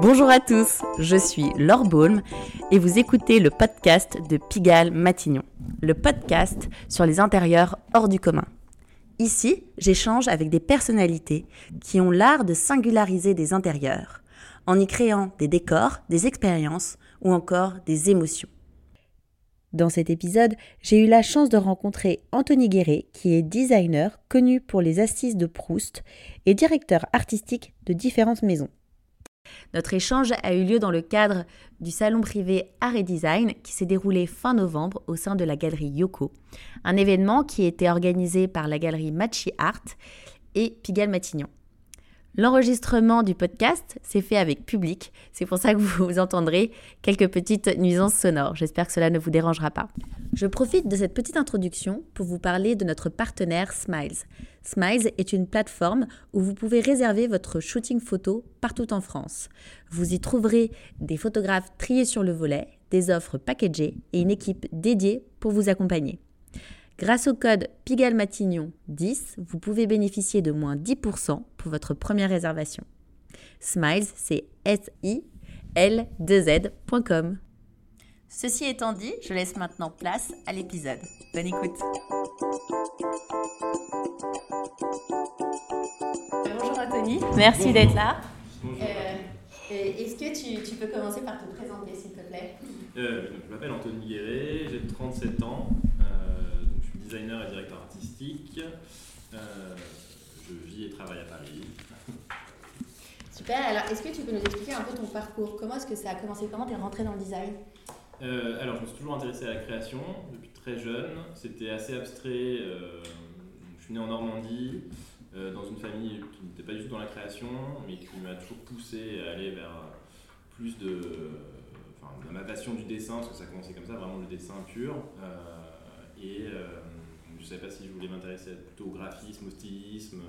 Bonjour à tous, je suis Laure Baulm et vous écoutez le podcast de Pigalle Matignon, le podcast sur les intérieurs hors du commun. Ici, j'échange avec des personnalités qui ont l'art de singulariser des intérieurs, en y créant des décors, des expériences ou encore des émotions. Dans cet épisode, j'ai eu la chance de rencontrer Anthony Guéret, qui est designer connu pour les assises de Proust et directeur artistique de différentes maisons. Notre échange a eu lieu dans le cadre du salon privé Art Design qui s'est déroulé fin novembre au sein de la galerie Yoko, un événement qui était organisé par la galerie Machi Art et Pigalle Matignon. L'enregistrement du podcast s'est fait avec public, c'est pour ça que vous entendrez quelques petites nuisances sonores. J'espère que cela ne vous dérangera pas. Je profite de cette petite introduction pour vous parler de notre partenaire Smiles. Smiles est une plateforme où vous pouvez réserver votre shooting photo partout en France. Vous y trouverez des photographes triés sur le volet, des offres packagées et une équipe dédiée pour vous accompagner. Grâce au code PIGALMATIGNON10, vous pouvez bénéficier de moins 10% pour votre première réservation. Smiles, c'est S-I-L-2-Z.com. Ceci étant dit, je laisse maintenant place à l'épisode. Bonne écoute. Bonjour Anthony, merci d'être là. Euh, est-ce que tu, tu, peux commencer par te présenter s'il te plaît? Euh, Je m'appelle Anthony Guéret, j'ai 37 ans designer et directeur artistique. Euh, je vis et travaille à Paris. Super, alors est-ce que tu peux nous expliquer un peu ton parcours? Comment est-ce que ça a commencé? Comment tu es rentré dans le design? Euh, Alors je me suis toujours intéressé à la création depuis très jeune. C'était assez abstrait. Euh, je suis né en Normandie, dans une famille qui n'était pas du tout dans la création, mais qui m'a toujours poussé à aller vers plus de, enfin, ma passion du dessin, parce que ça a commencé comme ça, vraiment le dessin pur. et je ne savais pas si je voulais m'intéresser plutôt au graphisme, au stylisme,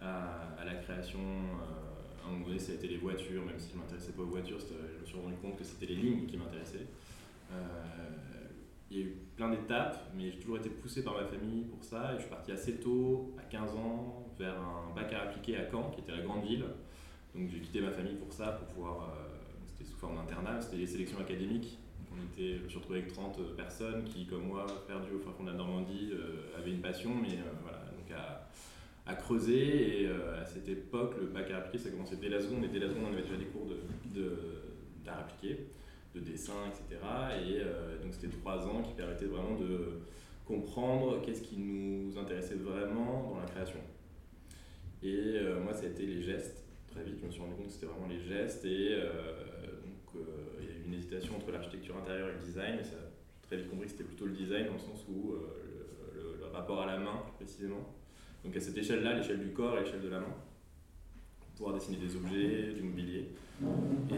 à, la création. Euh, à un moment donné, ça a été les voitures, même si je ne m'intéressais pas aux voitures, je me suis rendu compte que c'était les lignes qui m'intéressaient. Euh, il y a eu plein d'étapes, mais j'ai toujours été poussé par ma famille pour ça. Et je suis parti assez tôt, à 15 ans, vers un bac à appliquer à Caen, qui était la grande ville. Donc j'ai quitté ma famille pour ça, pour pouvoir. Euh, c'était sous forme d'internat, c'était les sélections académiques je me suis retrouvé avec 30 personnes qui, comme moi, perdues au fin fond de la Normandie, euh, avaient une passion, mais euh, voilà, donc à, creuser. Et euh, à cette époque, le bac à appliquer, ça commençait dès la seconde, et dès la seconde, on avait déjà des cours d'art de, appliqué, de dessin, etc. Et donc c'était trois ans qui permettaient vraiment de comprendre qu'est-ce qui nous intéressait vraiment dans la création. Et moi, ça a été les gestes. Très vite, je me suis rendu compte que c'était vraiment les gestes. Et donc, une hésitation entre l'architecture intérieure et le design, et ça, j'ai très vite compris que c'était plutôt le design dans le sens où euh, le, rapport à la main, précisément. Donc à cette échelle-là, l'échelle du corps et l'échelle de la main, pouvoir dessiner des objets, du mobilier.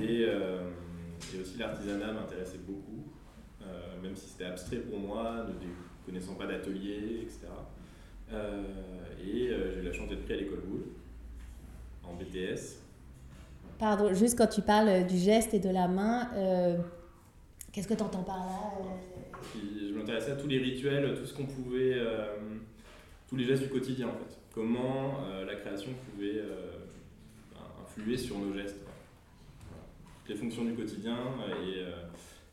Et, euh, aussi l'artisanat m'intéressait beaucoup, euh, même si c'était abstrait pour moi, ne connaissant pas d'atelier, etc. et j'ai eu la chance d'être pris à l'école Boulle, en BTS, Pardon, juste quand tu parles du geste et de la main, euh, qu'est-ce que tu entends par là euh? Je m'intéressais à tous les rituels, tout ce qu'on pouvait, euh, tous les gestes du quotidien en fait. Comment la création pouvait influer sur nos gestes. les fonctions du quotidien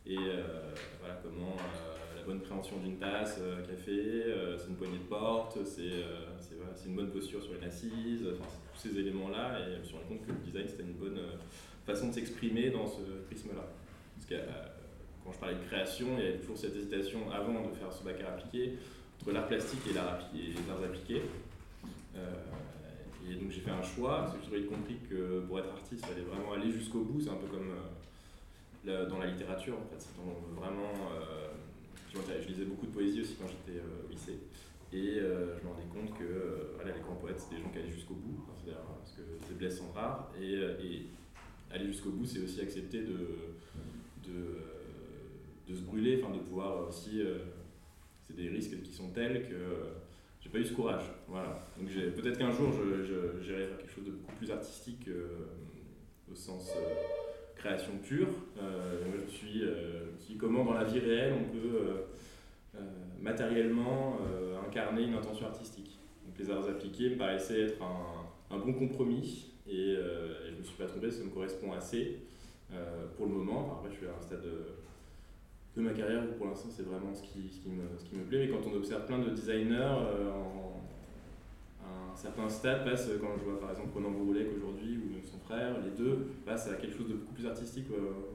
et, comment la bonne préhension d'une tasse, café, c'est une poignée de porte, c'est une bonne posture sur une assise tous ces éléments-là et je me suis rendu compte que le design c'était une bonne euh, façon de s'exprimer dans ce prisme-là. Parce que euh, quand je parlais de création, il y avait toujours cette hésitation avant de faire ce bac à appliquer entre l'art plastique et, l'art et les arts appliqués. Euh, et donc j'ai fait un choix, parce que j'ai compris que pour être artiste, il fallait vraiment aller jusqu'au bout. C'est un peu comme dans la littérature, en fait. vraiment, je, lisais beaucoup de poésie aussi quand j'étais au lycée. Et euh, je me rendais compte que euh, les grands poètes, c'est des gens qui allaient jusqu'au bout, parce que ces blesses sont rares. Et, euh, et aller jusqu'au bout, c'est aussi accepter de, de, de, se brûler, de pouvoir aussi. c'est des risques qui sont tels que j'ai pas eu ce courage. Voilà. Donc peut-être qu'un jour, j'irai faire quelque chose de beaucoup plus artistique au sens création pure. je suis, je suis comment dans la vie réelle on peut euh, matériellement euh, incarner une intention artistique. Donc les arts appliqués me paraissaient être un, bon compromis et, euh, je me suis pas trompé, ça me correspond assez pour le moment. après, je suis à un stade de, ma carrière où pour l'instant c'est vraiment ce qui, me, plaît. Mais quand on observe plein de designers en, un certain stade passe, quand je vois par exemple Ronan Bouroulet aujourd'hui ou son frère, les deux passent à quelque chose de beaucoup plus artistique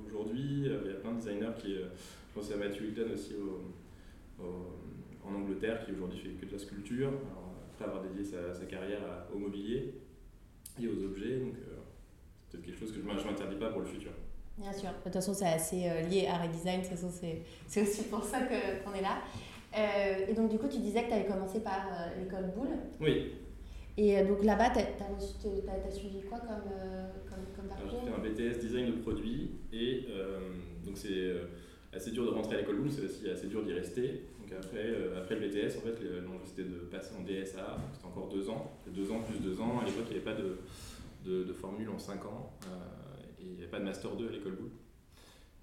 aujourd'hui. Il y a plein de designers qui, je pense à Matthew Hilton aussi en Angleterre qui aujourd'hui fait que de la sculpture, après avoir dédié sa, carrière au mobilier et aux objets. Donc euh, c'est peut-être quelque chose que je ne m'interdis pas pour le futur. Bien sûr. De toute façon, c'est assez euh, lié à Redesign. De toute façon, c'est aussi pour ça qu'on est là. Euh, et donc, du coup, tu disais que tu avais commencé par l'école Boulle. Oui. Et donc là-bas, tu as, suivi quoi comme, comme, comme parcours J'ai fait un BTS design de produits et donc c'est assez dur de rentrer à l'école Boulle, c'est aussi assez dur d'y rester. Donc après, euh, après le BTS, en fait, l'enjeu c'était de passer en DSA, c'était encore deux ans, deux ans plus deux ans. À l'époque, il n'y avait pas de, de, formule en cinq ans euh, et il n'y avait pas de Master 2 à l'école Boulle.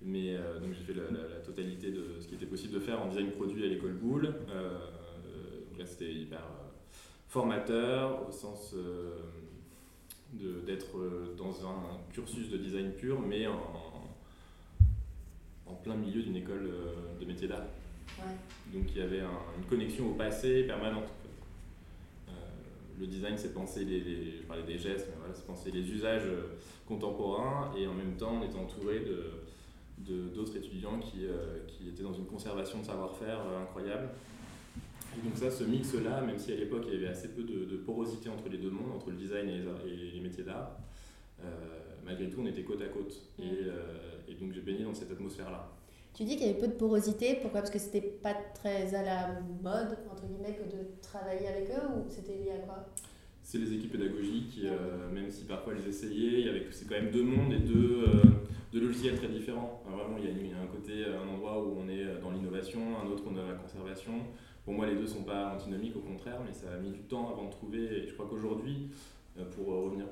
Mais euh, donc j'ai fait la, la, totalité de ce qui était possible de faire en design produit à l'école Boulle. donc là, c'était hyper formateur au sens d'être dans un cursus de design pur, mais en plein milieu d'une école de métier d'art. Donc il y avait une connexion au passé permanente. Euh, le design, c'est penser les, je parlais des gestes, mais voilà, c'est penser les usages euh, contemporains et en même temps on était entouré de, d'autres étudiants qui, euh, qui, étaient dans une conservation de savoir-faire incroyable. Et donc ça, ce mix-là, même si à l'époque il y avait assez peu de, porosité entre les deux mondes, entre le design et les, les métiers d'art, malgré tout on était côte à côte. Et, et donc j'ai baigné dans cette atmosphère-là. Tu dis qu'il y avait peu de porosité, pourquoi? Parce que c'était pas très à la mode, entre guillemets, que de travailler avec eux ou c'était lié à quoi? C'est les équipes pédagogiques euh, même si parfois elles essayaient, il y c'est quand même deux mondes et deux, euh, deux logiciels très différents. vraiment, il y, a, un côté, un endroit où on est dans l'innovation, un autre on est dans la conservation. Pour moi, les deux sont pas antinomiques, au contraire, mais ça a mis du temps avant de trouver. Et je crois qu'aujourd'hui, euh, pour revenir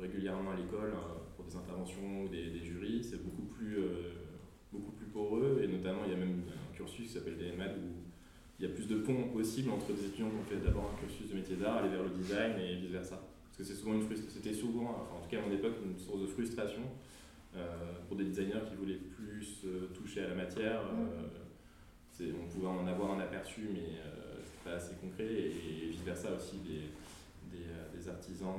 régulièrement à l'école, pour des interventions ou des, des jurys, c'est beaucoup plus plus poreux, et notamment il y a même un cursus qui s'appelle DMAD où il y a plus de ponts possibles entre des étudiants qui ont fait d'abord un cursus de métier d'art, aller vers le design et vice versa. Parce que c'est souvent une c'était souvent, enfin en tout cas à mon époque, une source de frustration euh, pour des designers qui voulaient plus euh, toucher à la matière. Euh, on pouvait en avoir un aperçu, mais c'était pas assez concret, et, vice versa aussi des, des, artisans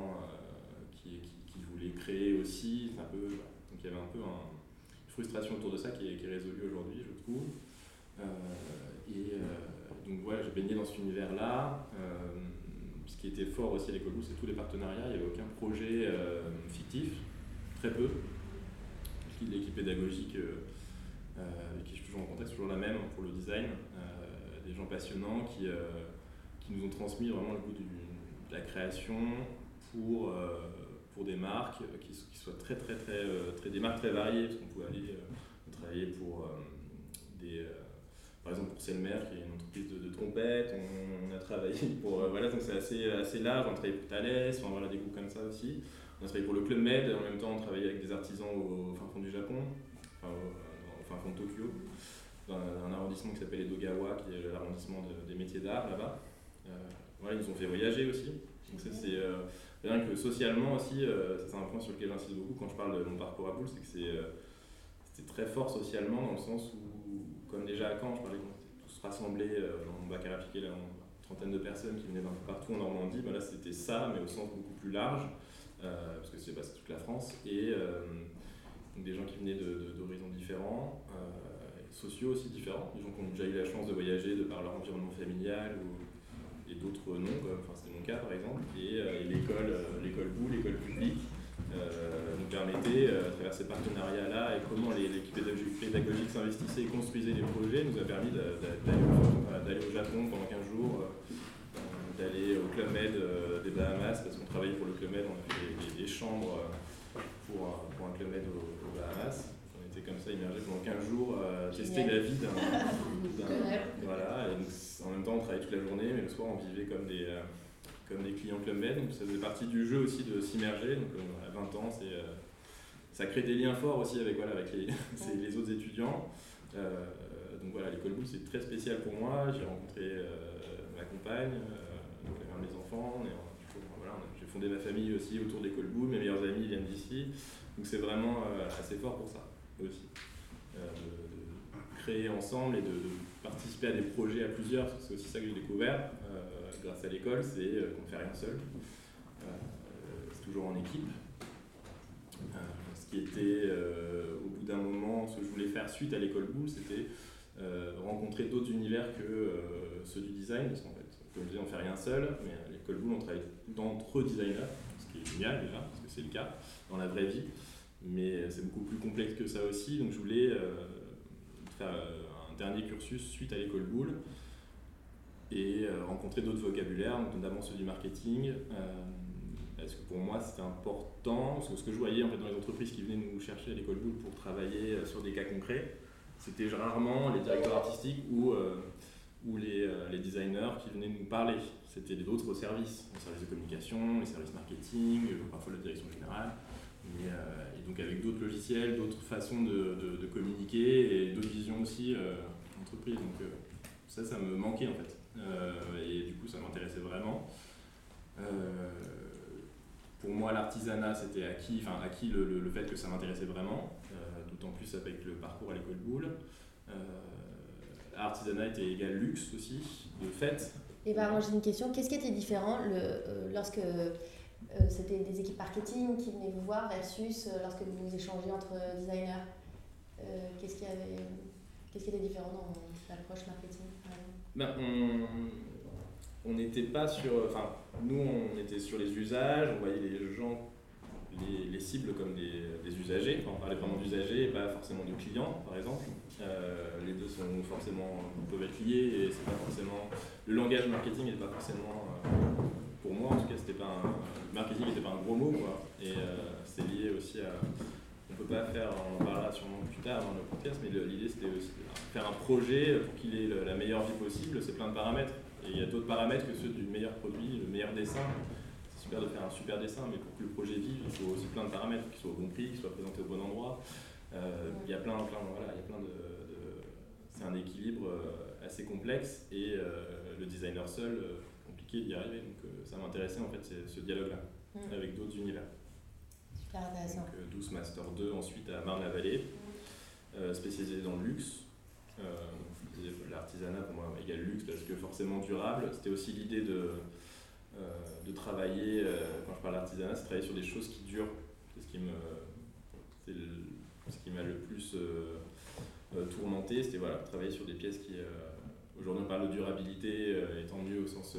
qui, qui, qui, voulaient créer aussi. Un peu, donc il y avait un peu un, frustration autour de ça qui est, résolue aujourd'hui, je trouve. Euh, et euh, donc voilà, j'ai baigné dans cet univers-là. Euh, ce qui était fort aussi à l'école c'est tous les partenariats. Il n'y avait aucun projet fictif, très peu. L'équipe pédagogique avec qui je suis toujours en contact, toujours la même pour le design. des gens passionnants qui, qui nous ont transmis vraiment le goût de la création pour pour des marques euh, qui, qui, soient très, très, très, euh, très, des marques très variées, parce qu'on pouvait aller euh, travailler pour des par exemple pour Selmer qui est une entreprise de, de trompettes, on, a travaillé pour, voilà, donc c'est assez, assez large, on a travaillé pour Thales, enfin, voilà, des groupes comme ça aussi. On a travaillé pour le Club Med, en même temps on travaillait avec des artisans au, fin fond du Japon, enfin, au, fin fond de Tokyo, dans un, arrondissement qui s'appelle Edogawa, qui est l'arrondissement des métiers d'art là-bas. voilà, ils nous ont fait voyager aussi. Donc ça c'est Rien que socialement aussi, euh, c'est un point sur lequel j'insiste beaucoup quand je parle de mon parcours à Boule, c'est que c'est euh, très fort socialement dans le sens où, comme déjà à Caen, je parlais qu'on était tous rassemblés euh, dans mon bac à appliquer, là, une trentaine de personnes qui venaient d'un peu partout en Normandie, ben là c'était ça, mais au sens beaucoup plus large, parce que c'est toute la France, et des gens qui venaient d'horizons différents, sociaux aussi différents, des gens qui ont déjà eu la chance de voyager de par leur environnement familial ou et d'autres non, enfin c'était mon cas par exemple, et, euh, l'école, euh, l'école Bou, l'école publique, euh, nous permettait, à travers ces partenariats-là, et comment l'équipe pédagogique s'investissait et construisait les projets, nous a permis d'aller au Japon pendant 15 jours, d'aller au Club Med des Bahamas, parce qu'on travaillait pour le Club Med, on a fait des, chambres pour, pour, un Club Med aux Bahamas comme ça immergé pendant 15 jours à tester la vie d'un. voilà, et en même temps on travaillait toute la journée, mais le soir on vivait comme des, euh, comme des clients Club Med, donc ça faisait partie du jeu aussi de s'immerger. Donc euh, à 20 ans, c'est, euh, ça crée des liens forts aussi avec, voilà, avec les, les autres étudiants. donc voilà, l'école Boule c'est très spécial pour moi. J'ai rencontré ma compagne, donc la mère de mes enfants, on est, voilà, j'ai fondé ma famille aussi autour d'École Boom, mes meilleurs amis viennent d'ici. Donc c'est vraiment assez fort pour ça aussi. de, créer ensemble et de, participer à des projets à plusieurs, c'est aussi ça que j'ai découvert grâce à l'école, c'est qu'on ne fait rien seul. c'est toujours en équipe. ce qui était au bout d'un moment, ce que je voulais faire suite à l'école Boom, c'était euh, rencontrer d'autres univers que euh, ceux du design, parce qu'en fait, comme je disais, on fait rien seul, mais à l'école Boule, on travaille d'entre designers, ce qui est génial déjà, parce que c'est le cas dans la vraie vie, mais c'est beaucoup plus complexe que ça aussi, donc je voulais euh, faire un dernier cursus suite à l'école Boule et rencontrer d'autres vocabulaires, notamment ceux du marketing. parce que pour moi c'était important, parce que ce que je voyais en fait, dans les entreprises qui venaient nous chercher à l'école Boule pour travailler sur des cas concrets, c'était rarement les directeurs artistiques ou, euh, ou les, euh, les, designers qui venaient nous parler. C'était d'autres services, les services de communication, les services marketing, euh, parfois la direction générale. Et, donc avec d'autres logiciels, d'autres façons de, de, communiquer et d'autres visions aussi entreprise. Donc ça, ça me manquait en fait. et du coup, ça m'intéressait vraiment. pour moi, l'artisanat, c'était acquis, enfin acquis le, le, fait que ça m'intéressait vraiment d'autant plus avec le parcours à l'école Boulle. Euh, artisanat était égal luxe aussi, de fait. Et ben moi j'ai une question, qu'est-ce qui était différent le, euh, lorsque euh, c'était des équipes marketing qui venaient vous voir versus lorsque vous échangez entre designers Qu'est-ce qui, avait, qu'est-ce qui était différent dans l'approche marketing ben, on n'était pas sur. Enfin, nous, on était sur les usages, on voyait les gens les, cibles comme des, usagers, on parlait vraiment d'usagers et pas forcément de clients par exemple. Euh, les deux sont forcément, peuvent être liés et c'est pas forcément. Le langage marketing n'est pas forcément. Euh, pour moi en tout cas, c'était pas un, le marketing n'était pas un gros mot quoi. Et euh, c'est lié aussi à. On peut pas faire, on en parlera sûrement plus tard dans le podcast, mais l'idée c'était aussi faire un projet pour qu'il ait la meilleure vie possible, c'est plein de paramètres. Et il y a d'autres paramètres que ceux du meilleur produit, le meilleur dessin de faire un super dessin, mais pour que le projet vive, il faut aussi plein de paramètres, qu'il soit au bon prix, qu'il soit présenté au bon endroit. Euh, il y a plein, plein, voilà, il y a plein de, c'est un équilibre euh, assez complexe et le designer seul, compliqué d'y arriver. Donc ça m'intéressait en fait ce dialogue-là mm. avec d'autres univers. Super intéressant. Donc 12 Master 2 ensuite à Marne-la-Vallée, spécialisé dans le luxe. L'artisanat pour moi égale luxe parce que forcément durable. C'était aussi l'idée de euh, de travailler, euh, quand je parle d'artisanat, c'est travailler sur des choses qui durent. C'est ce qui me, ce qui m'a le plus euh, tourmenté, c'était voilà, travailler sur des pièces qui, aujourd'hui on parle de durabilité, étant mieux au sens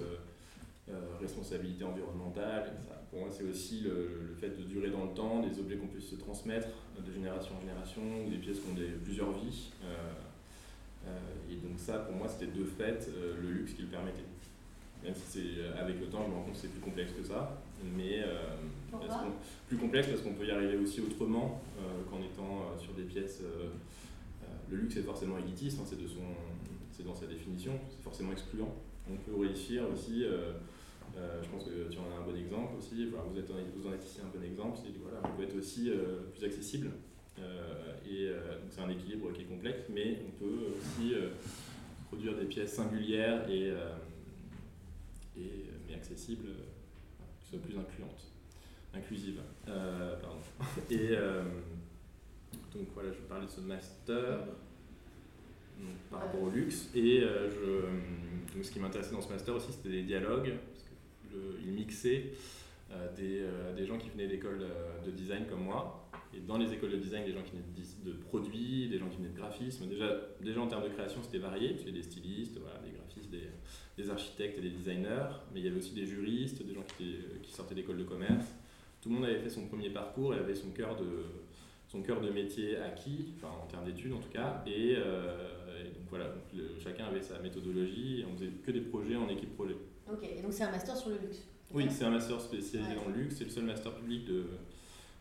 responsabilité environnementale. Pour moi, c'est aussi le, fait de durer dans le temps, des objets qu'on puisse se transmettre de génération en génération, des pièces qui ont des, plusieurs vies. et donc ça, pour moi, c'était de fait le luxe qui le permettait. Même si c'est euh, avec le temps, je me rends compte que c'est plus complexe que ça. Mais euh, plus complexe parce qu'on peut y arriver aussi autrement euh, qu'en étant sur des pièces. le luxe est forcément élitiste, hein, c'est de son, c'est dans sa définition, c'est forcément excluant. On peut réussir aussi. Je pense que tu en as un bon exemple aussi. vous, êtes, vous en êtes ici un bon exemple. C'est voilà, on peut être aussi plus accessible. et donc c'est un équilibre qui est complexe, mais on peut aussi produire des pièces singulières et et, euh, mais accessible, euh, qui soit plus incluante, inclusive. Euh, pardon. Et donc voilà, je parlais de ce master par rapport au luxe. Et je, ce qui m'intéressait dans ce master aussi, c'était les dialogues, parce qu'il mixait des, des, gens qui venaient d'écoles de design comme moi. Et dans les écoles de design, des gens qui venaient de, produits, des gens qui venaient de graphisme. Déjà, déjà en termes de création, c'était varié. Tu des stylistes, voilà, des graphistes, des, des architectes et des designers, mais il y avait aussi des juristes, des gens qui, sortaient d'école de commerce. Tout le monde avait fait son premier parcours et avait son cœur de, son cœur de métier acquis, en termes d'études en tout cas, et, euh, donc voilà, chacun avait sa méthodologie on faisait que des projets en équipe projet. Ok, et donc c'est un master sur le luxe. Oui, c'est un master spécialisé dans le luxe, c'est le seul master public de.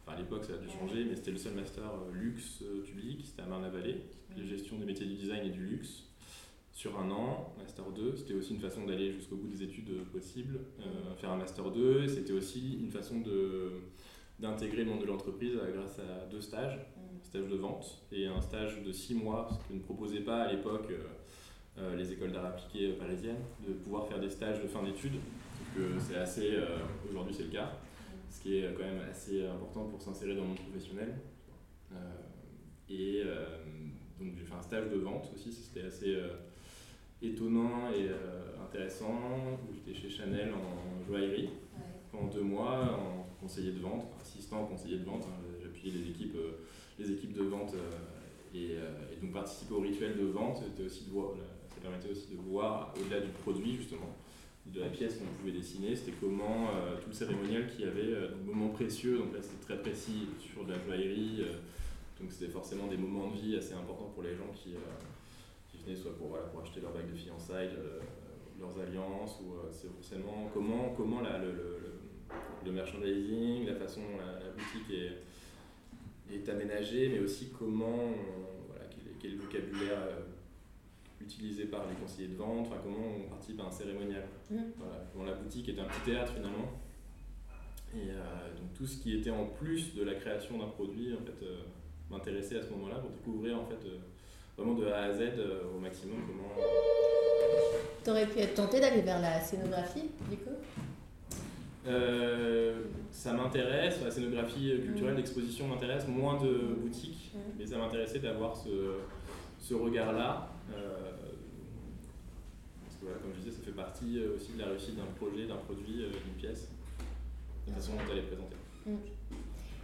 Enfin, à l'époque, ça a dû changer, mais c'était le seul master euh, luxe euh, public, c'était à Marne-la-Vallée, la gestion des métiers du design et du luxe. Sur un an, Master 2. C'était aussi une façon d'aller jusqu'au bout des études possibles, euh, faire un Master 2. C'était aussi une façon de, d'intégrer le monde de l'entreprise grâce à deux stages, un stage de vente et un stage de six mois, ce que ne proposaient pas à l'époque euh, les écoles d'art appliqué parisiennes, de pouvoir faire des stages de fin d'études. que c'est assez. Aujourd'hui, c'est le cas. Ce qui est quand même assez important pour s'insérer dans le monde professionnel. et donc, j'ai fait un stage de vente aussi, c'était assez étonnant et intéressant. J'étais chez Chanel en joaillerie pendant deux mois en conseiller de vente, assistant conseiller de vente. Hein, J'appuyais les équipes, les équipes de vente et, et, donc participer au rituel de vente, c'était aussi de voir, permettait aussi de voir au-delà du produit justement, de la pièce qu'on pouvait dessiner, c'était comment euh, tout le cérémonial qui avait euh, des moments précieux, donc là c'était très précis sur de la joaillerie, euh, donc c'était forcément des moments de vie assez importants pour les gens qui, qui venaient soit pour, voilà, pour acheter leur bague de fiançailles, leurs alliances, ou c'est forcément comment, comment le, merchandising, la façon dont la, boutique est, est aménagée, mais aussi comment, voilà, quel vocabulaire utilisé par les conseillers de vente, enfin, comment on participe à un cérémonial. Mmh. Voilà, la boutique est un petit théâtre finalement. Et euh, donc tout ce qui était en plus de la création d'un produit en fait, euh, m'intéressait à ce moment-là pour découvrir en fait, euh, vraiment de A à Z au maximum comment. T'aurais pu être tenté d'aller vers la scénographie du coup? Ça m'intéresse, la scénographie culturelle mmh. d'exposition m'intéresse, moins de boutiques, mmh. mais ça m'intéressait d'avoir ce, ce regard-là comme je disais, ça fait partie euh, aussi de la réussite d'un projet, d'un produit, euh, d'une pièce, de la façon dont elle est présentée. Mm.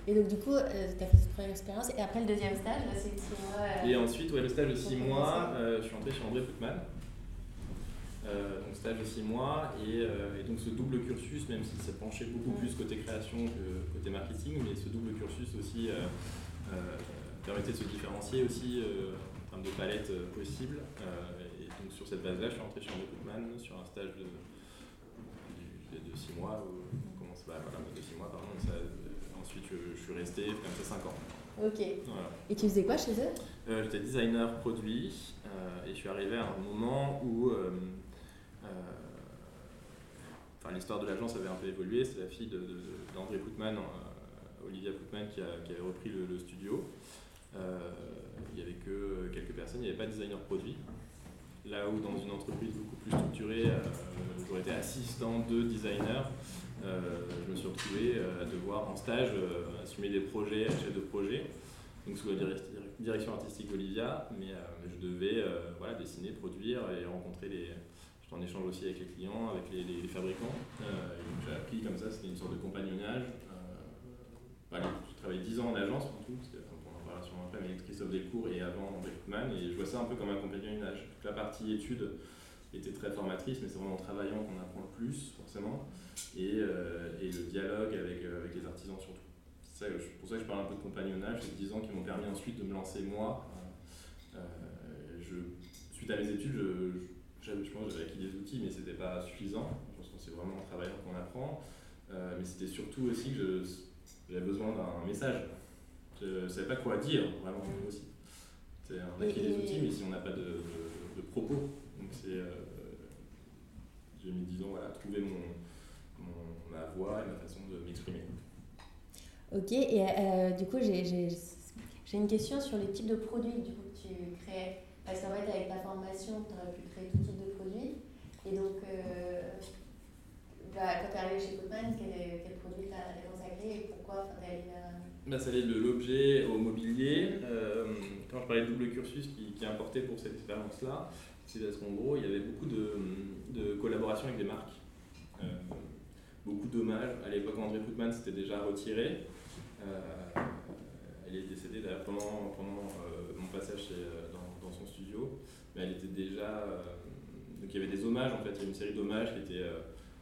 Et donc, du coup, euh, tu as fait cette première expérience, et après le deuxième stage, là, c'est 6 mois. et ensuite, ouais, le stage de 6 mois, je suis entré chez André Putman. donc, stage de 6 mois, et, et, donc ce double cursus, même si ça penchait beaucoup mm. plus côté création que côté marketing, mais ce double cursus aussi permettait de se différencier aussi en termes de palette possible cette base-là, je suis rentré chez André Koopman sur un stage de, de, 6 mois, comment va, voilà, de 6 mois, pardon. Ça, euh, ensuite, je, je, suis resté comme ça 5 ans. Ok. Voilà. Et tu faisais quoi chez eux? Euh, J'étais designer produit euh, et je suis arrivé à un moment où euh, enfin, l'histoire de l'agence avait un peu évolué. C'est la fille d'André de, Poutman, Olivia Poutman, qui, a, qui avait repris le, le studio. il n'y avait que quelques personnes, il n'y avait pas de designer produit. Là où dans une entreprise beaucoup plus structurée, euh, j'aurais été assistant de designer, euh, je me suis retrouvé euh, à devoir en stage assumer des projets, chef de projet, donc sous la direction artistique Olivia, mais je devais voilà, dessiner, produire et rencontrer les. J'étais en échange aussi avec les clients, avec les, fabricants. j'ai appris comme ça, c'était une sorte de compagnonnage. Voilà, j'ai travaillé 10 ans en agence après avec Christophe Delcourt et avant André et je vois ça un peu comme un compagnonnage. La partie études était très formatrice, mais c'est vraiment en travaillant qu'on apprend le plus, forcément, et, euh, et le dialogue avec, euh, avec les artisans surtout. C'est pour ça que je parle un peu de compagnonnage, c'est 10 ans qui m'ont permis ensuite de me lancer moi. Euh, suite à mes études, je, je pense que j'avais acquis des outils, mais c'était pas suffisant. Je pense que c'est vraiment en travaillant qu'on apprend. mais c'était surtout aussi que j'avais besoin d'un message je ne savais pas quoi dire, vraiment, aussi. On a des outils, mais si on n'a pas de, de, propos. Donc, c'est. Euh, j'ai mis, disons, voilà, trouver mon, mon, ma voix et ma façon de m'exprimer. Ok, et euh, du coup, j'ai une question sur les types de produits du coup, que tu crées. Parce qu'en fait, avec ta formation, tu aurais pu créer tout type de produits. Et donc, euh, bah, quand tu es arrivé chez Goldman, quel, quel produit tu as consacré et pourquoi tu es allé vers bah, ça allait de l'objet au mobilier. Euh, quand je parlais de double cursus qui, qui est importé pour cette expérience-là, c'est parce qu'en gros, il y avait beaucoup de, de collaborations avec des marques. Euh, beaucoup d'hommages. À l'époque, André Putman s'était déjà retiré. Euh, elle est décédée d'ailleurs pendant, pendant mon passage dans, dans, son studio. Mais elle était déjà. donc il y avait des hommages en fait, il y avait une série d'hommages qui étaient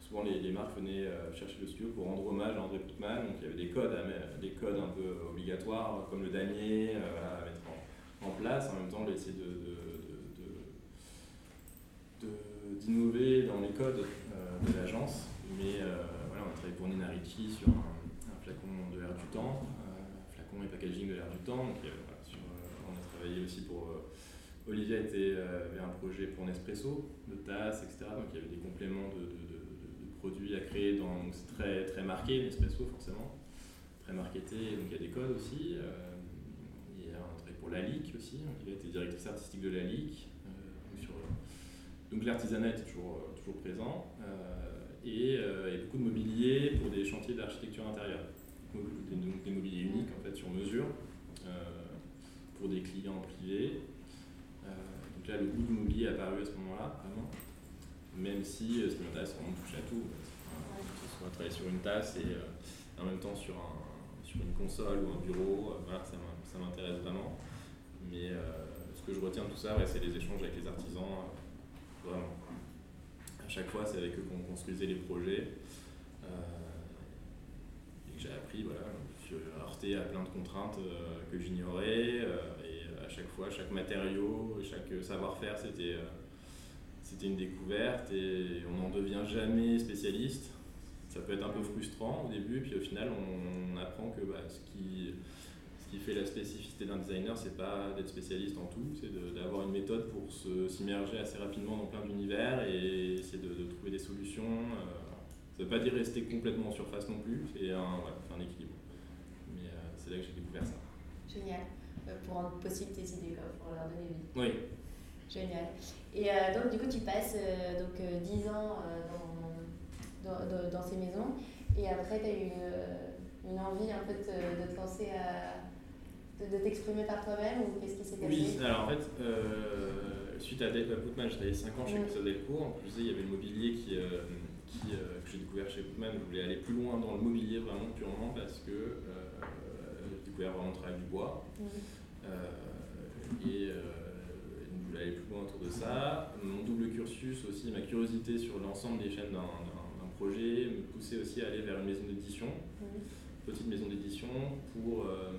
souvent les, marques venaient euh, chercher le studio pour rendre hommage à André Putman. Donc il y avait des codes, des codes un peu obligatoires, comme le damier, euh, à mettre en, place. En même temps, essayer de, d'innover dans les codes euh, de l'agence. Mais voilà, on a travaillé pour Nina Ricci sur un, flacon de l'air du temps, flacon et packaging de l'air du temps. Donc, on a travaillé aussi pour. Olivia était, avait un projet pour Nespresso, de tasses, etc. Donc il y avait des compléments de, produits à créer, donc c'est très, très marqué, Nespresso forcément, très marketé, donc il y a des codes aussi. Euh, il y a un trait pour la LIC aussi, il a été directrice artistique de la LIC. Euh, donc l'artisanat était toujours, toujours présent. Euh, et, beaucoup de mobilier pour des chantiers d'architecture intérieure. Donc des, mobiliers uniques en fait sur mesure pour des clients privés. donc là, le goût du mobilier est apparu à ce moment-là, vraiment. Même si ce qui m'intéresse, c'est vraiment de à tout. Que ce soit travailler sur une tasse et en même temps sur, un, sur une console ou un bureau, voilà, ça m'intéresse vraiment. Mais ce que je retiens de tout ça, c'est les échanges avec les artisans, vraiment. À chaque fois, c'est avec eux qu'on construisait les projets. et que j'ai appris, voilà, je suis heurté à plein de contraintes que j'ignorais. et à chaque fois, chaque matériau, chaque savoir-faire, c'était c'était une découverte et on n'en devient jamais spécialiste. Ça peut être un peu frustrant au début, puis au final, on, apprend que bah, ce, qui, ce qui fait la spécificité d'un designer, c'est pas d'être spécialiste en tout, c'est d'avoir une méthode pour s'immerger assez rapidement dans plein d'univers et essayer de, trouver des solutions. Euh, ça ne veut pas dire rester complètement en surface non plus, c'est un, un, équilibre. Mais euh, c'est là que j'ai découvert ça. Génial. Euh, pour rendre possible tes idées, pour leur donner vie. Oui. Génial. Et donc, du coup, tu passes donc, 10 ans dans, dans, ces maisons. Et après, tu as eu une, envie un peu de, de te lancer à. de, t'exprimer par toi-même ou qu'est-ce qui s'est passé? Oui, alors en fait, euh, suite à Putman, j'avais 5 ans chez Christophe Delcourt. En plus, il y avait le mobilier qui, euh, qui euh, que j'ai découvert chez Putman. Je voulais aller plus loin dans le mobilier vraiment purement parce que j'ai découvert vraiment le travail du bois. et aller plus loin autour de ça. Mon double cursus aussi, ma curiosité sur l'ensemble des chaînes d'un projet me poussait aussi à aller vers une maison d'édition, petite maison d'édition, pour euh,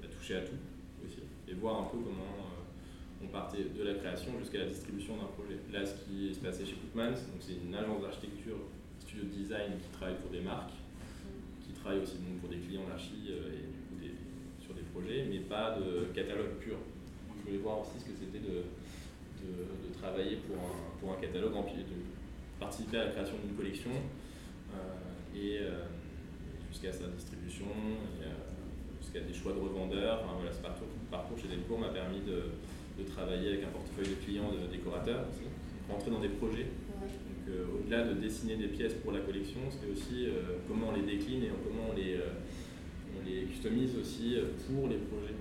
bah, toucher à tout aussi, et voir un peu comment euh, on partait de la création jusqu'à la distribution d'un projet. Là, ce qui se passait chez Cookmans, c'est une agence d'architecture, studio de design qui travaille pour des marques, qui travaille aussi pour des clients d'archi euh, et du coup sur des projets, mais pas de catalogue pur. Je voulais voir aussi ce que c'était de, de, travailler pour un, pour un catalogue de, participer à la création d'une collection euh, et euh, jusqu'à sa distribution, euh, jusqu'à des choix de revendeurs. Enfin, voilà, ce parcours, parcours chez Delcourt m'a permis de, de, travailler avec un portefeuille de clients, de décorateurs aussi, rentrer dans des projets. Donc, au-delà de dessiner des pièces pour la collection, c'était aussi comment on les décline et comment on les, on les customise aussi pour les projets,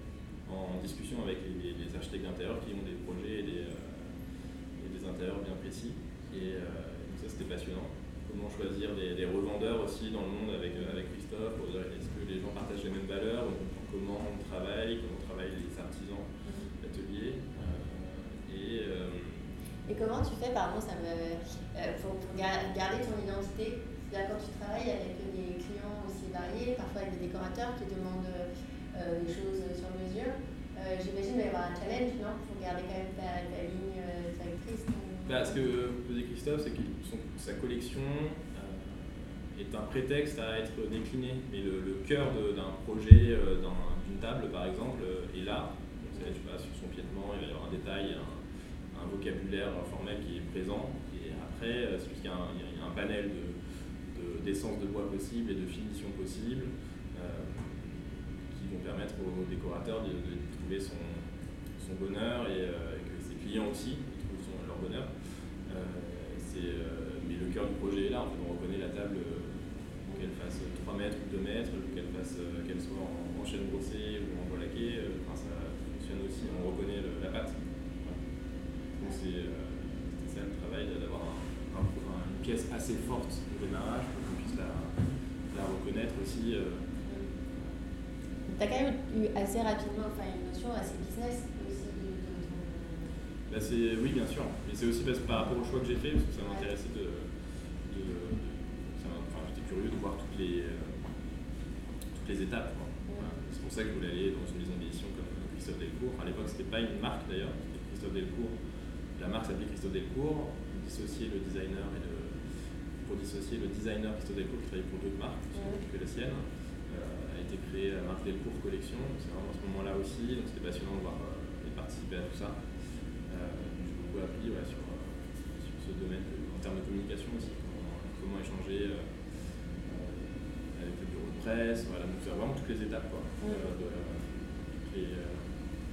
en discussion avec les, architectes d'intérieur qui ont des projets et des intérieurs bien précis. Et, c'était passionnant. Comment choisir des, revendeurs aussi dans le monde avec, euh, avec Christophe pour dire est-ce que les gens partagent les mêmes valeurs, comment on travaille, comment travaillent les artisans d'atelier. Euh, et, euh, et comment tu fais, pardon, ça me, pour, garder ton identité C'est-à-dire quand tu travailles avec des clients aussi variés, parfois avec des décorateurs qui demandent des choses sur mesure, j'imagine qu'il va y avoir un challenge, non? Pour garder quand même ta, ligne directrice bah, ce que faisait Christophe, c'est que sa collection euh, est un prétexte à être décliné. Mais le, cœur d'un projet, euh, d'une table par exemple, euh, est là. Donc, tu vois, sur son piétement, il va y avoir un détail, un, vocabulaire formel qui est présent. Et après, c'est qu'il y, a un panel d'essence de, de, bois possible et de finition possible qui vont permettre aux décorateurs de, son, son bonheur et, et, que ses clients aussi trouvent leur bonheur. Euh, mais le cœur du projet est là. On reconnaît la table, euh, qu'elle fasse 3 mètres ou 2 mètres, qu'elle euh, soit en, chaîne brossée ou en bois laqué. ça fonctionne aussi, on reconnaît la. Donc c'est ça le travail d'avoir une pièce assez forte au démarrage pour qu'on puisse la, reconnaître aussi. Tu as quand même eu assez rapidement enfin, une notion assez business bah, oui, bien sûr. Et c'est aussi parce, par rapport au choix que j'ai fait, parce que ça m'intéressait de. enfin, j'étais curieux de voir toutes les, toutes les étapes. C'est pour ça que je voulais aller dans une maison d'édition comme Christophe Delcourt. à l'époque, c'était pas une marque d'ailleurs, c'était Christophe Delcourt. La marque s'appelait Christophe Delcourt. Dissocier le designer et le, pour dissocier le designer Christophe Delcourt qui travaillait pour d'autres marques, que la sienne, été créée la marque Delcourt Collection. C'est vraiment à ce moment-là aussi, donc c'était passionnant de voir euh, et participer à tout ça j'ai beaucoup appris sur, sur, ce domaine en termes de communication aussi, comment, échanger euh, euh, avec le bureau de presse, voilà, donc c'est vraiment toutes les étapes, quoi, euh, de, toutes, les,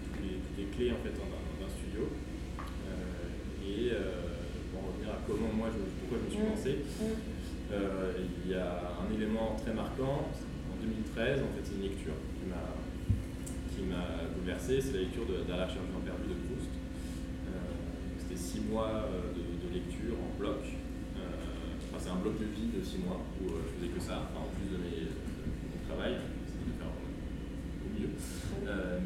toutes, les, clés en fait d'un studio. et pour en revenir à comment moi, je, pourquoi je me suis lancé. il y a un élément très marquant. En 2013, en fait, c'est une lecture qui m'a bouleversé, c'est la lecture de Derrière chirurgien perdu de Proust. C'était six mois de, lecture en bloc. Enfin, c'est un bloc de vie de six mois où je faisais que ça, en plus de, mes, mon travail, c'était de faire au mieux.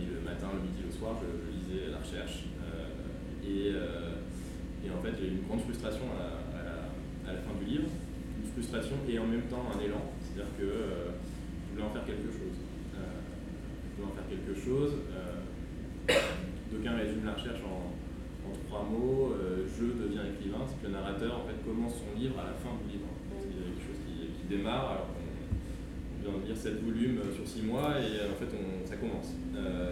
mais le matin, le midi, le soir, je, lisais la recherche. et, et, en fait, j'ai eu une grande frustration à la, fin du livre, une frustration et en même temps un élan, c'est-à-dire que euh, en faire quelque chose. Euh, je voulais en faire quelque chose. Euh, d'aucuns résument la recherche en, trois mots, je deviens écrivain, c'est que le narrateur en fait, commence son livre à la fin du livre. Il y a quelque chose qui, démarre, alors qu'on vient de lire 7 volumes sur 6 mois et en fait on, ça commence.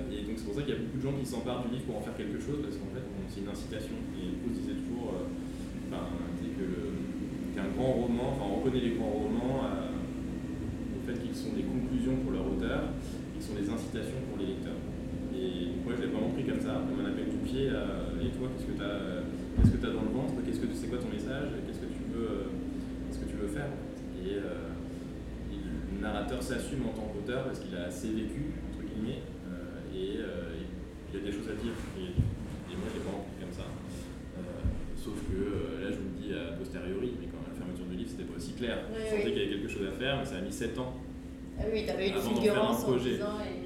et donc c'est pour ça qu'il y a beaucoup de gens qui s'emparent du livre pour en faire quelque chose parce qu'en fait c'est une incitation. Et Proust disait toujours, enfin, que le, un grand roman, enfin on reconnaît les grands romans euh, fait qu'ils sont des conclusions pour leur auteur, ils sont des incitations pour les lecteurs. Et moi je l'ai vraiment pris comme ça, comme un appel du pied et toi qu'est-ce que tu as, que as dans le ventre, qu'est-ce que c'est quoi ton message, qu'est-ce que tu veux, ce que tu veux faire? Et, euh, le narrateur s'assume en tant qu'auteur parce qu'il a assez vécu, entre guillemets, euh, et, il y a des choses à dire. Et, moi je l'ai vraiment pris comme ça. sauf que là je vous le dis a posteriori, c'était pas aussi clair. je sentais qu'il y avait quelque chose à faire, mais ça a mis 7 ans. Ah oui, tu avais eu des fulgurances en projet.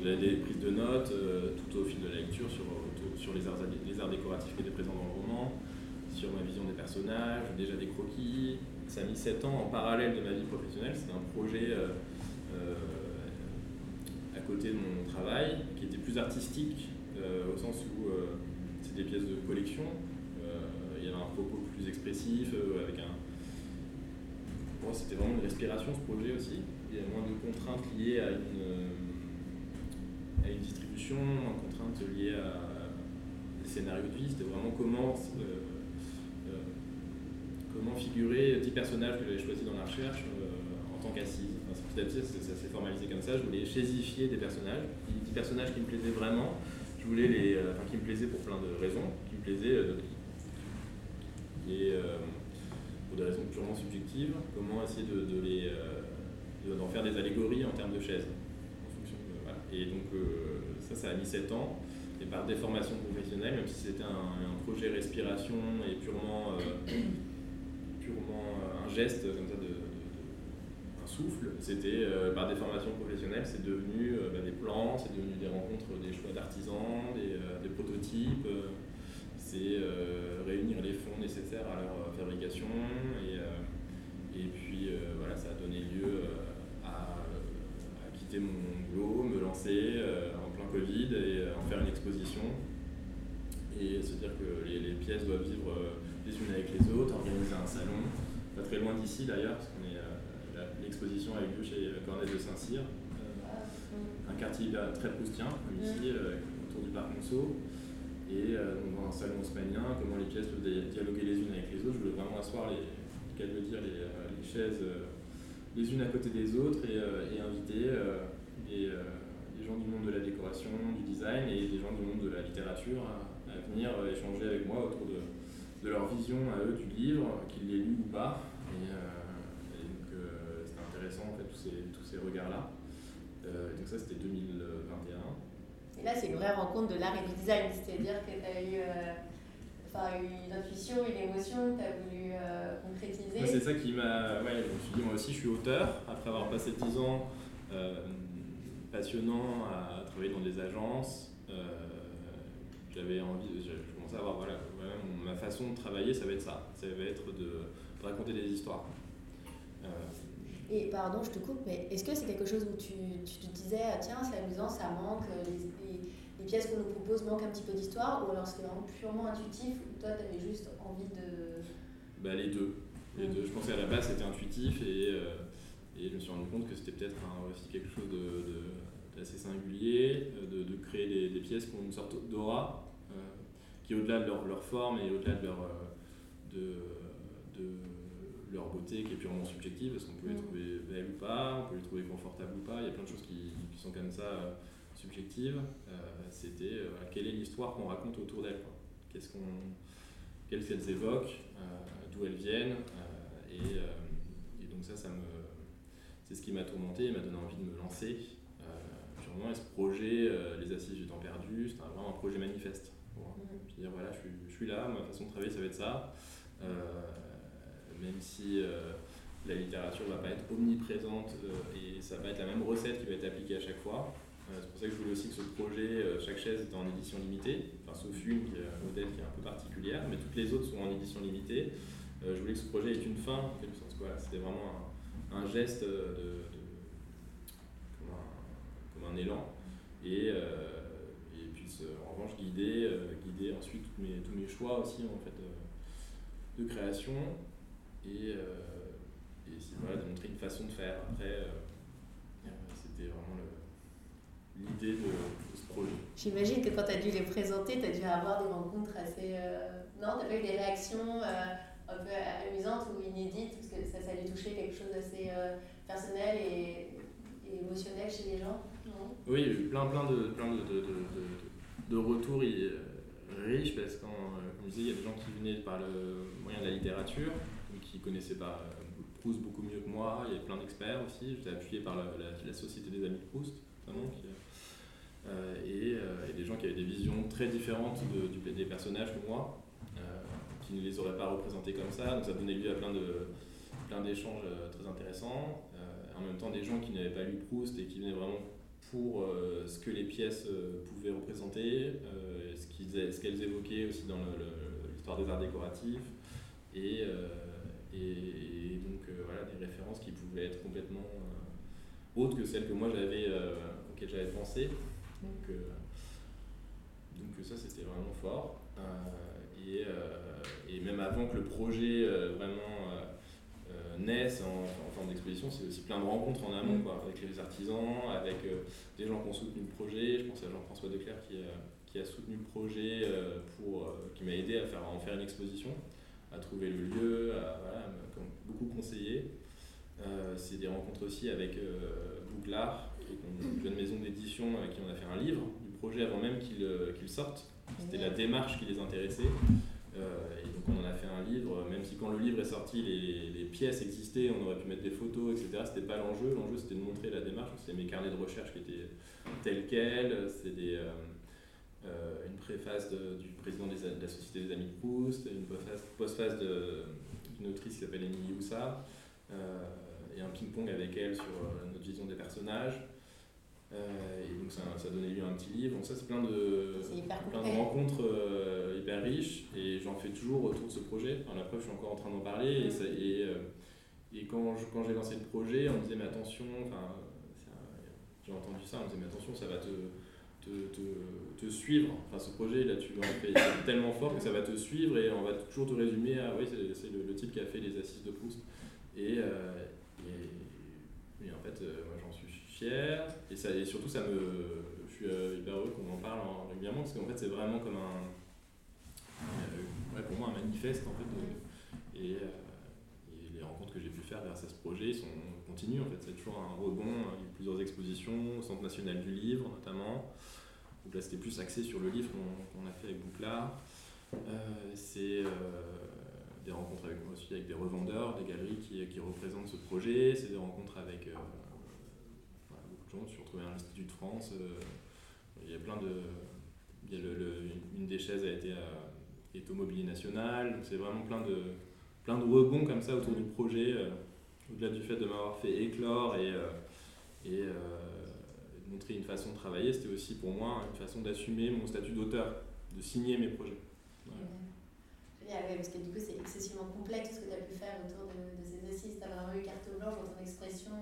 J'avais des prises de notes euh, tout au fil de la lecture sur, sur les, arts, les arts décoratifs qui étaient présents dans le roman, sur ma vision des personnages, déjà des croquis. Ça a mis 7 ans en parallèle de ma vie professionnelle. C'était un projet euh, euh, à côté de mon travail qui était plus artistique au sens où c'était des pièces de collection. il y avait un propos plus expressif avec un, c'était vraiment une respiration ce projet aussi. Il y a moins de contraintes liées à une, euh, à une distribution, moins de contraintes liées à des scénarios de vie. C'était vraiment comment, euh, euh, comment figurer 10 personnages que j'avais choisis dans la recherche en tant qu'assise. petit à petit, ça, s'est formalisé comme ça. Je voulais chésifier des personnages, 10 personnages qui me plaisaient vraiment. Je voulais les, enfin, qui me plaisaient pour plein de raisons, qui me plaisaient. et, pour des raisons purement subjectives, comment essayer de, les, euh, d'en faire des allégories en termes de chaises. Et donc euh, ça, ça a mis 7 ans. Et par déformation professionnelle, même si c'était un, projet respiration et purement, euh, purement un geste comme ça de, un souffle, c'était par déformation professionnelle, c'est devenu bah, des plans, c'est devenu des rencontres, des choix d'artisans, des, des prototypes c'est euh, réunir les fonds nécessaires à leur euh, fabrication. Et, euh, et puis voilà, ça a donné lieu à, quitter mon boulot, me lancer en plein Covid et en faire une exposition. Et se dire que les, pièces doivent vivre les unes avec les autres, organiser un salon, pas très loin d'ici d'ailleurs, parce que l'exposition a eu lieu chez Cornet de Saint-Cyr, un quartier très proustien, comme ici, autour du parc Monceau et euh, dans un salon haussmannien, comment les pièces peuvent dialoguer les unes avec les autres. Je voulais vraiment asseoir les, dire, les, euh, les chaises euh, les unes à côté des autres et, inviter des, gens du monde de la décoration, du design et des gens du monde de la littérature à, venir échanger avec moi autour de, de, leur vision à eux du livre, qu'ils l'aient lu ou pas. Et, donc c'était intéressant en fait tous ces, tous ces regards-là. donc ça c'était 2021. Et là, c'est une vraie rencontre de l'art et du design, c'est-à-dire que tu as eu euh, une intuition, une émotion tu as voulu euh, concrétiser. c'est ça qui m'a. Ouais, je suis moi aussi, je suis auteur, après avoir passé 10 ans euh, passionnant à travailler dans des agences. j'avais envie, je commençais à avoir, voilà, ma façon de travailler, ça va être ça. Ça va être de, raconter des histoires. Et pardon, je te coupe, mais est-ce que c'est quelque chose où tu, tu te disais, ah, tiens, c'est amusant, ça manque, les, les, pièces qu'on nous propose manquent un petit peu d'histoire, ou alors c'est vraiment purement intuitif, ou toi, tu avais juste envie de... Bah, les deux. Les deux. Je pensais à la base, c'était intuitif, et, euh, et je me suis rendu compte que c'était peut-être aussi quelque chose d'assez singulier, euh, de, de créer des, des, pièces qui ont une sorte d'aura, euh, qui au-delà de leur, leur, forme et au-delà de leur... de, de qui est purement subjective, est-ce qu'on peut les mm. trouver belles ou pas, on peut les trouver confortables ou pas, il y a plein de choses qui, qui sont comme ça euh, subjectives. Euh, c'était euh, quelle est l'histoire qu'on raconte autour d'elles, qu'est-ce qu'on, qu'elles évoquent, d'où elles viennent, et, et, donc ça, ça me, c'est ce qui m'a tourmenté et m'a donné envie de me lancer purement. Et ce projet, les assises du temps perdu, c'était vraiment un projet manifeste. Pour mm. dire voilà, je suis, je suis, là, ma façon de travailler, ça va être ça. Même si la littérature ne va pas être omniprésente et ça va être la même recette qui va être appliquée à chaque fois. Euh, c'est pour ça que je voulais aussi que ce projet, euh, chaque chaise est en édition limitée, enfin, sauf une qui est un modèle qui est un peu particulière, mais toutes les autres sont en édition limitée. Euh, je voulais que ce projet ait une fin, en quelque sorte. Voilà, C'était vraiment un, geste de, comme, un, élan. Et, et puis en revanche guider, guider ensuite tous mes choix aussi en fait, de, création. Et, et voilà, de montrer une façon de faire. Après, c'était vraiment l'idée de, ce projet J'imagine que quand tu as dû les présenter, tu as dû avoir des rencontres assez. Euh... Non, tu pas eu des réactions euh, un peu amusantes ou inédites Parce que ça, ça a dû toucher quelque chose d'assez euh, personnel et, émotionnel chez les gens non? Oui, il y a eu plein, plein, de, plein de, de, de, de retours riches parce que, euh, comme je disais, il y a des gens qui venaient par le moyen de la littérature, qui connaissaient pas Proust beaucoup mieux que moi. Il y avait plein d'experts aussi. J'étais appuyé par la, Société des Amis de Proust, notamment, euh, euh, et, des gens qui avaient des visions très différentes de, des personnages que moi, euh, qui ne les auraient pas représentés comme ça. Donc ça donnait lieu à plein de plein d'échanges très intéressants. en même temps, des gens qui n'avaient pas lu Proust et qui venaient vraiment pour ce que les pièces pouvaient représenter, ce qu'elles évoquaient aussi dans l'histoire des arts décoratifs, et, et, donc voilà, des références qui pouvaient être complètement autres que celles que moi j'avais auxquelles j'avais pensé. Donc, euh, donc ça, c'était vraiment fort. Euh, et, euh, et, même avant que le projet vraiment naisse en, forme d'exposition, c'est aussi plein de rencontres en amont, mm. quoi, avec les artisans, avec des gens qui ont soutenu le projet. Je pense à Jean-François Declerc qui, qui, a soutenu le projet, pour, qui m'a aidé à, faire, en faire une exposition, à trouver le lieu, à voilà, beaucoup conseillé. c'est des rencontres aussi avec Bouclard, une jeune maison d'édition avec qui on a fait un livre du projet avant même qu'il euh, sorte. C'était la démarche qui les intéressait. Euh, et donc on en a fait un livre, même si quand le livre est sorti, les, les pièces existaient, on aurait pu mettre des photos, etc. C'était pas l'enjeu. L'enjeu c'était de montrer la démarche. C'était mes carnets de recherche qui étaient tels quels. C'était euh, une préface du président de la Société des Amis de Proust, une postface d'une autrice qui s'appelle Émilie Houssa, et un ping-pong avec elle sur notre vision des personnages. Euh, et donc ça, ça donnait lieu à un petit livre. Donc ça c'est plein de, plein de rencontres euh, hyper riches et j'en fais toujours autour de ce projet. Enfin, la preuve, je suis encore en train d'en parler. Et, ça, et, euh, et, quand, quand j'ai lancé le projet, on me disait mais attention, enfin, j'ai entendu ça, on me disait mais attention, ça va te, te, te, suivre. Enfin ce projet là, tu vas tellement fort que ça va te suivre et on va toujours te résumer à oui c'est le, type qui a fait les assises de Proust. Et, et en fait, moi j'en suis fier. Et, surtout, ça me, je suis euh, hyper heureux qu'on en parle régulièrement parce qu'en fait, c'est vraiment comme un. Euh, pour moi, un manifeste en fait. et, euh, les rencontres que j'ai pu faire grâce à ce projet sont continuent. En fait, c'est toujours un rebond. Il plusieurs expositions au Centre national du livre, notamment. Donc là, c'était plus axé sur le livre qu'on a fait avec Bouclard. c'est des rencontres avec moi aussi avec des revendeurs, des galeries qui, représentent ce projet. C'est des rencontres avec je me suis retrouvé à l'Institut de France. Euh, il y a plein de. Une des chaises a été à, est au Mobilier National. C'est vraiment plein de, plein de rebonds comme ça autour du projet. Euh, au-delà du fait de m'avoir fait éclore et, euh, de montrer une façon de travailler, c'était aussi pour moi une façon d'assumer mon statut d'auteur, de signer mes projets. Génial, oui, parce que du coup c'est excessivement complexe ce que tu as pu faire autour de, de ces assises. Tu as vraiment eu carte blanche dans ton expression.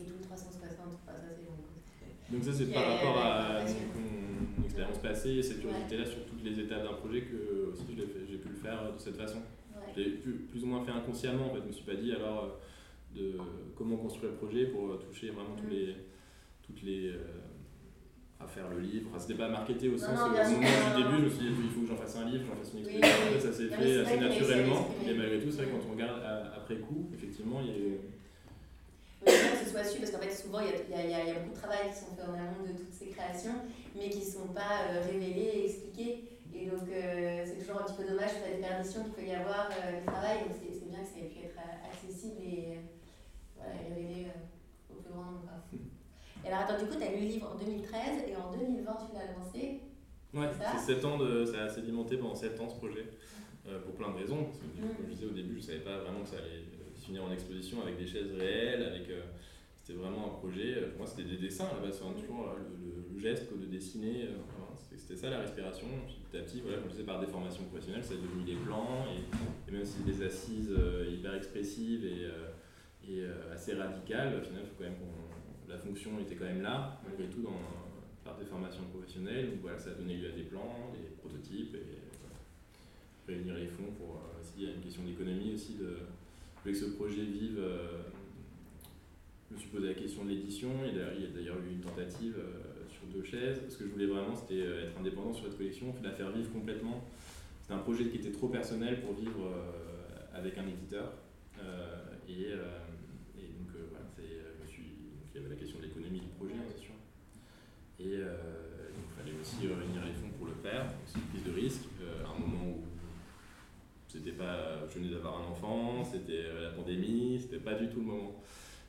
Et tout 360, ça c'est bon. Donc ça c'est par rapport à mon, expérience passée et cette curiosité-là sur toutes les étapes d'un projet que aussi j'ai pu le faire de cette façon. J'ai plus, ou moins fait inconsciemment, en fait. je me suis pas dit alors euh, de comment construire le projet pour euh, toucher vraiment tous mm. les, toutes les... Euh, à faire le livre. Enfin, c'était pas marketé au sens, au moment du début, je me suis dit, il faut que j'en fasse un livre, j'en fasse une exposition. ça s'est fait assez naturellement. Et malgré tout, c'est vrai, quand on regarde après coup, effectivement, il y a que ce soit su, parce qu'en fait, souvent, il y a, y, a, y a, beaucoup de travail qui sont faits en amont de toutes ces créations, mais qui ne sont pas euh, révélés et expliqués. Et donc, euh, c'est toujours un petit peu dommage sur la déperdition qu'il peut y avoir euh, du travail. Donc, c'est c'est bien que ça ait pu être euh, accessible et euh, voilà, et révélé euh, au plus grand nombre. Et alors, attends, du coup, tu as lu le livre en 2013 et en 2020, tu l'as lancé. Ouais, C'est ça c'est 7 ans de. Ça a sédimenté pendant 7 ans ce projet, euh, pour plein de raisons. Parce que, Mm. Comme je disais au début, je savais pas vraiment que ça allait euh, finir en exposition avec des chaises réelles, avec. euh, c'était vraiment un projet. Pour moi, c'était des dessins à la base, enfin, toujours le, le- le geste que de dessiner. c'était- ça la respiration. Puis petit à petit, voilà, comme je disais, par des formations professionnelles, ça est devenu des plans. Et, et même si des assises euh, hyper expressives et, euh, et euh, assez radicales, au quand même la fonction était quand même là, malgré tout, dans, par des formations professionnelles. Donc voilà, ça a donné lieu à des plans, des prototypes et voilà. réunir les fonds pour euh, aussi, il y a une question d'économie aussi, de, voulais que ce projet vive. euh, je me suis posé la question de l'édition il y a d'ailleurs eu une tentative euh, sur deux chaises. Ce que je voulais vraiment, c'était euh, être indépendant sur cette collection, la faire vivre complètement. C'était un projet qui était trop personnel pour vivre euh, avec un éditeur. Euh, euh, et donc euh, voilà, c'est, euh, je me suis, donc il y avait la question de l'économie du projet, hein, c'est sûr. Et euh, donc, il fallait aussi réunir les fonds pour le faire. C'est une prise de risque euh, à un moment où c'était pas, je venais d'avoir un enfant, c'était euh, la pandémie, c'était pas du tout le moment.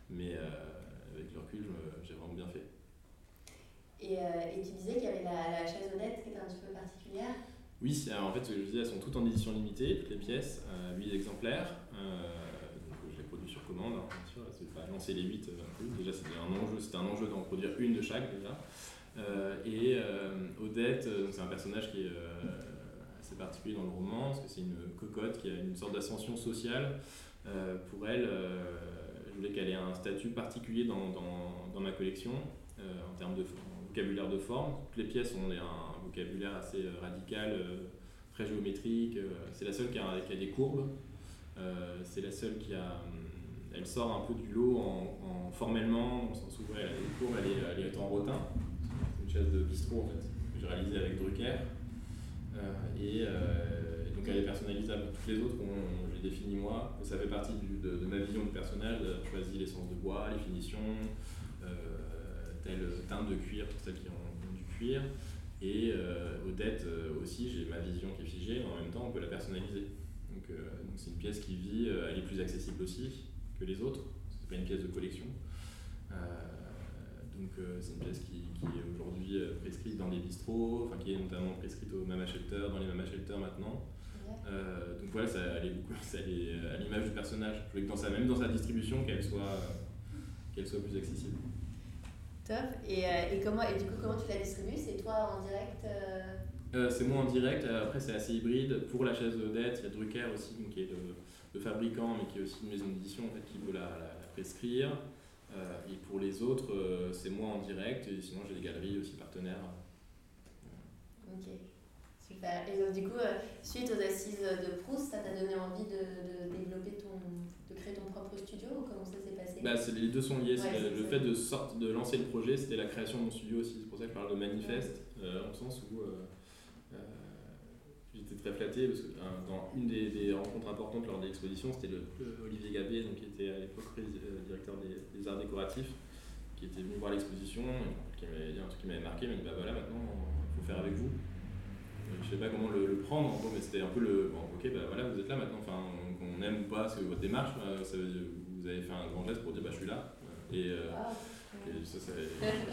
Mais euh, avec le recul, j'ai vraiment bien fait. Et, euh, et tu disais qu'il y avait la, la chaise Odette qui était un petit peu particulière. Oui, alors en fait, je disais, elles sont toutes en édition limitée, toutes les pièces, euh, 8 exemplaires. Euh, donc je les produis sur commande, hein, bien sûr, c'est pas lancer les 8 d'un coup. Déjà, c'était un enjeu, c'était un enjeu d'en produire une de chaque déjà. Euh, et euh, Odette, euh, c'est un personnage qui est assez particulier dans le roman, parce que c'est une cocotte qui a une sorte d'ascension sociale. Pour elle, je voulais qu'elle ait un statut particulier dans, dans, ma collection, en termes de vocabulaire de forme. Toutes les pièces ont un vocabulaire assez radical, très géométrique. c'est la seule qui a, des courbes. C'est la seule qui a. hum, Elle sort un peu du lot en, en formellement, dans le sens elle des courbes, elle est, elle est en rotin. De bistrot en fait, que j'ai réalisée avec Drucker. Euh, et, euh, et donc elle est personnalisable. Toutes les autres, on- définis moi. Ça fait partie de, ma vision de personnage. J'ai choisi l'essence de bois, les finitions, euh, telle teinte de cuir pour celles qui ont, du cuir. Et euh, Odette aussi, j'ai ma vision qui est figée, mais en même temps on peut la personnaliser. Donc euh, c'est une pièce qui vit, elle est plus accessible aussi que les autres. C'est pas une pièce de collection. Donc c'est une pièce qui, qui est aujourd'hui euh, prescrite dans les bistrots, enfin qui est notamment prescrite au Mama Shelter, dans les Mama Shelter maintenant. Euh, donc voilà, ça, est, beaucoup, ça, est euh, à l'image du personnage. Je voulais que dans sa, même dans sa distribution, qu'elle soit, euh, qu'elle soit plus accessible. Top. Et, euh, et, comment, et du coup, comment tu la distribues? C'est toi en direct c'est moi en direct, après c'est assez hybride. Pour la chaise d'Odette, il y a Drucker aussi, donc, qui est le, le fabricant, mais qui est aussi une maison d'édition en fait, qui peut la, la- la prescrire. Euh, et pour les autres, euh, c'est moi en direct, et sinon j'ai des galeries aussi partenaires. Ok, super. Et donc, du coup, euh, suite aux assises de Proust, ça t'a donné envie de, de développer ton. de créer ton propre studio ou comment ça s'est passé? Bah, c'est- les deux sont liés. Ouais, le fait de, sorte, de lancer le projet, c'était la création de mon studio aussi. C'est pour ça que je parle de manifeste, euh, en sens où euh, flatté parce que dans une des, des rencontres importantes lors de l'exposition, c'était le, le Olivier Gabé, donc, qui était à l'époque euh, directeur des, des arts décoratifs, qui était venu voir l'exposition, qui m'avait dit un truc qui m'avait marqué, il m'a dit bah voilà, maintenant il faut faire avec vous. Euh, Je sais pas comment le, le prendre, mais c'était un peu le bon, ok, bah voilà, vous êtes là maintenant, enfin, qu'on aime ou pas ce votre démarche, euh, ça veut dire- vous avez fait un grand geste pour dire bah je suis là. Et, euh, Ah, et ça, ça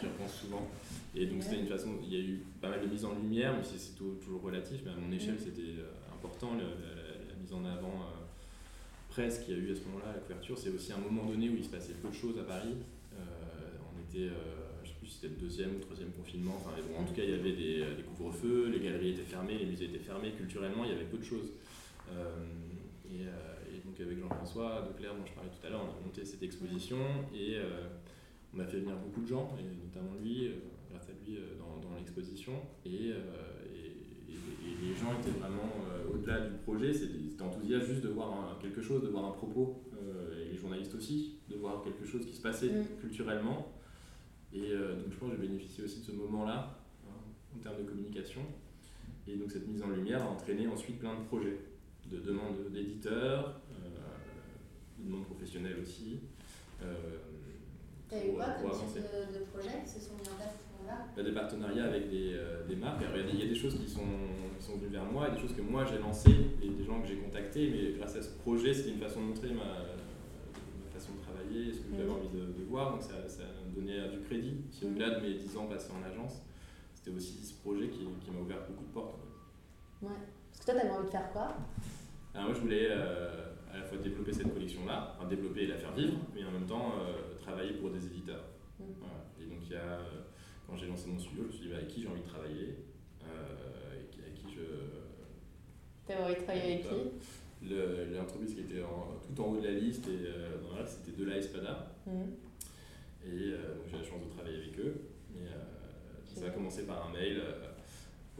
j'y repense souvent. Et donc c'était une façon, il y a eu pas mal de mise en lumière, si c'est toujours relatif, mais à mon échelle Mhm. c'était euh, important, la, la mise en avant euh, presse qu'il y a eu à ce moment-là, la couverture. C'est aussi un moment donné où il se passait peu de choses à Paris. Euh, on était, euh, je sais plus si c'était le deuxième ou le troisième confinement, enfin, mais bon, en tout cas il y avait des, des couvre-feux, les galeries étaient fermées, les musées étaient fermés, culturellement il y avait peu de choses. Et, euh, et donc avec Jean-François Declerc dont je parlais tout à l'heure, on a monté cette exposition et euh, on a fait venir beaucoup de gens, et notamment lui, euh, euh, dans, dans l'exposition. Et, euh, et- les gens étaient vraiment, euh, au-delà du projet, c'était enthousiastes juste de voir un- quelque chose, de voir un propos, euh, et les journalistes aussi, de voir quelque chose qui se passait Mm. culturellement. Et euh, donc je pense que j'ai bénéficié aussi de ce moment-là, hein, en termes de communication. Et donc cette mise en lumière a entraîné ensuite plein de projets, de demandes d'éditeurs, de demandes professionnelles aussi. Euh, Tu as eu quoi comme type de, de projets qui se sont mis en place? Bah, des partenariats avec des, euh, des marques. Alors, il y a des- choses qui sont, qui sont venues vers moi et des choses que moi j'ai lancées et des gens que j'ai contactés. Mais grâce à ce projet, c'était une façon de montrer ma, ma façon de travailler, ce que j'avais Mhm. envie de, de voir. Donc ça, ça me donnait euh, du crédit. Si Mhm. au-delà de mes 10 ans passés en agence, c'était aussi ce projet qui, qui m'a ouvert beaucoup de portes. Ouais. Parce que toi, t'avais envie de faire quoi? Alors moi, je voulais euh, à la fois développer cette collection-là, enfin développer et la faire vivre, mais en même temps euh, travailler pour des éditeurs. Voilà. Et donc, il y a, quand j'ai lancé mon studio, je me suis dit bah, avec qui j'ai envie de travailler, euh, avec qui je. T'avais envie de travailler avec qui? Le- L'entreprise qui était en- tout en haut de la liste, et, euh, la liste, c'était De La Espada. Mhm. Et euh, donc j'ai la chance de travailler avec eux. Et, euh, ça a commencé par un mail euh,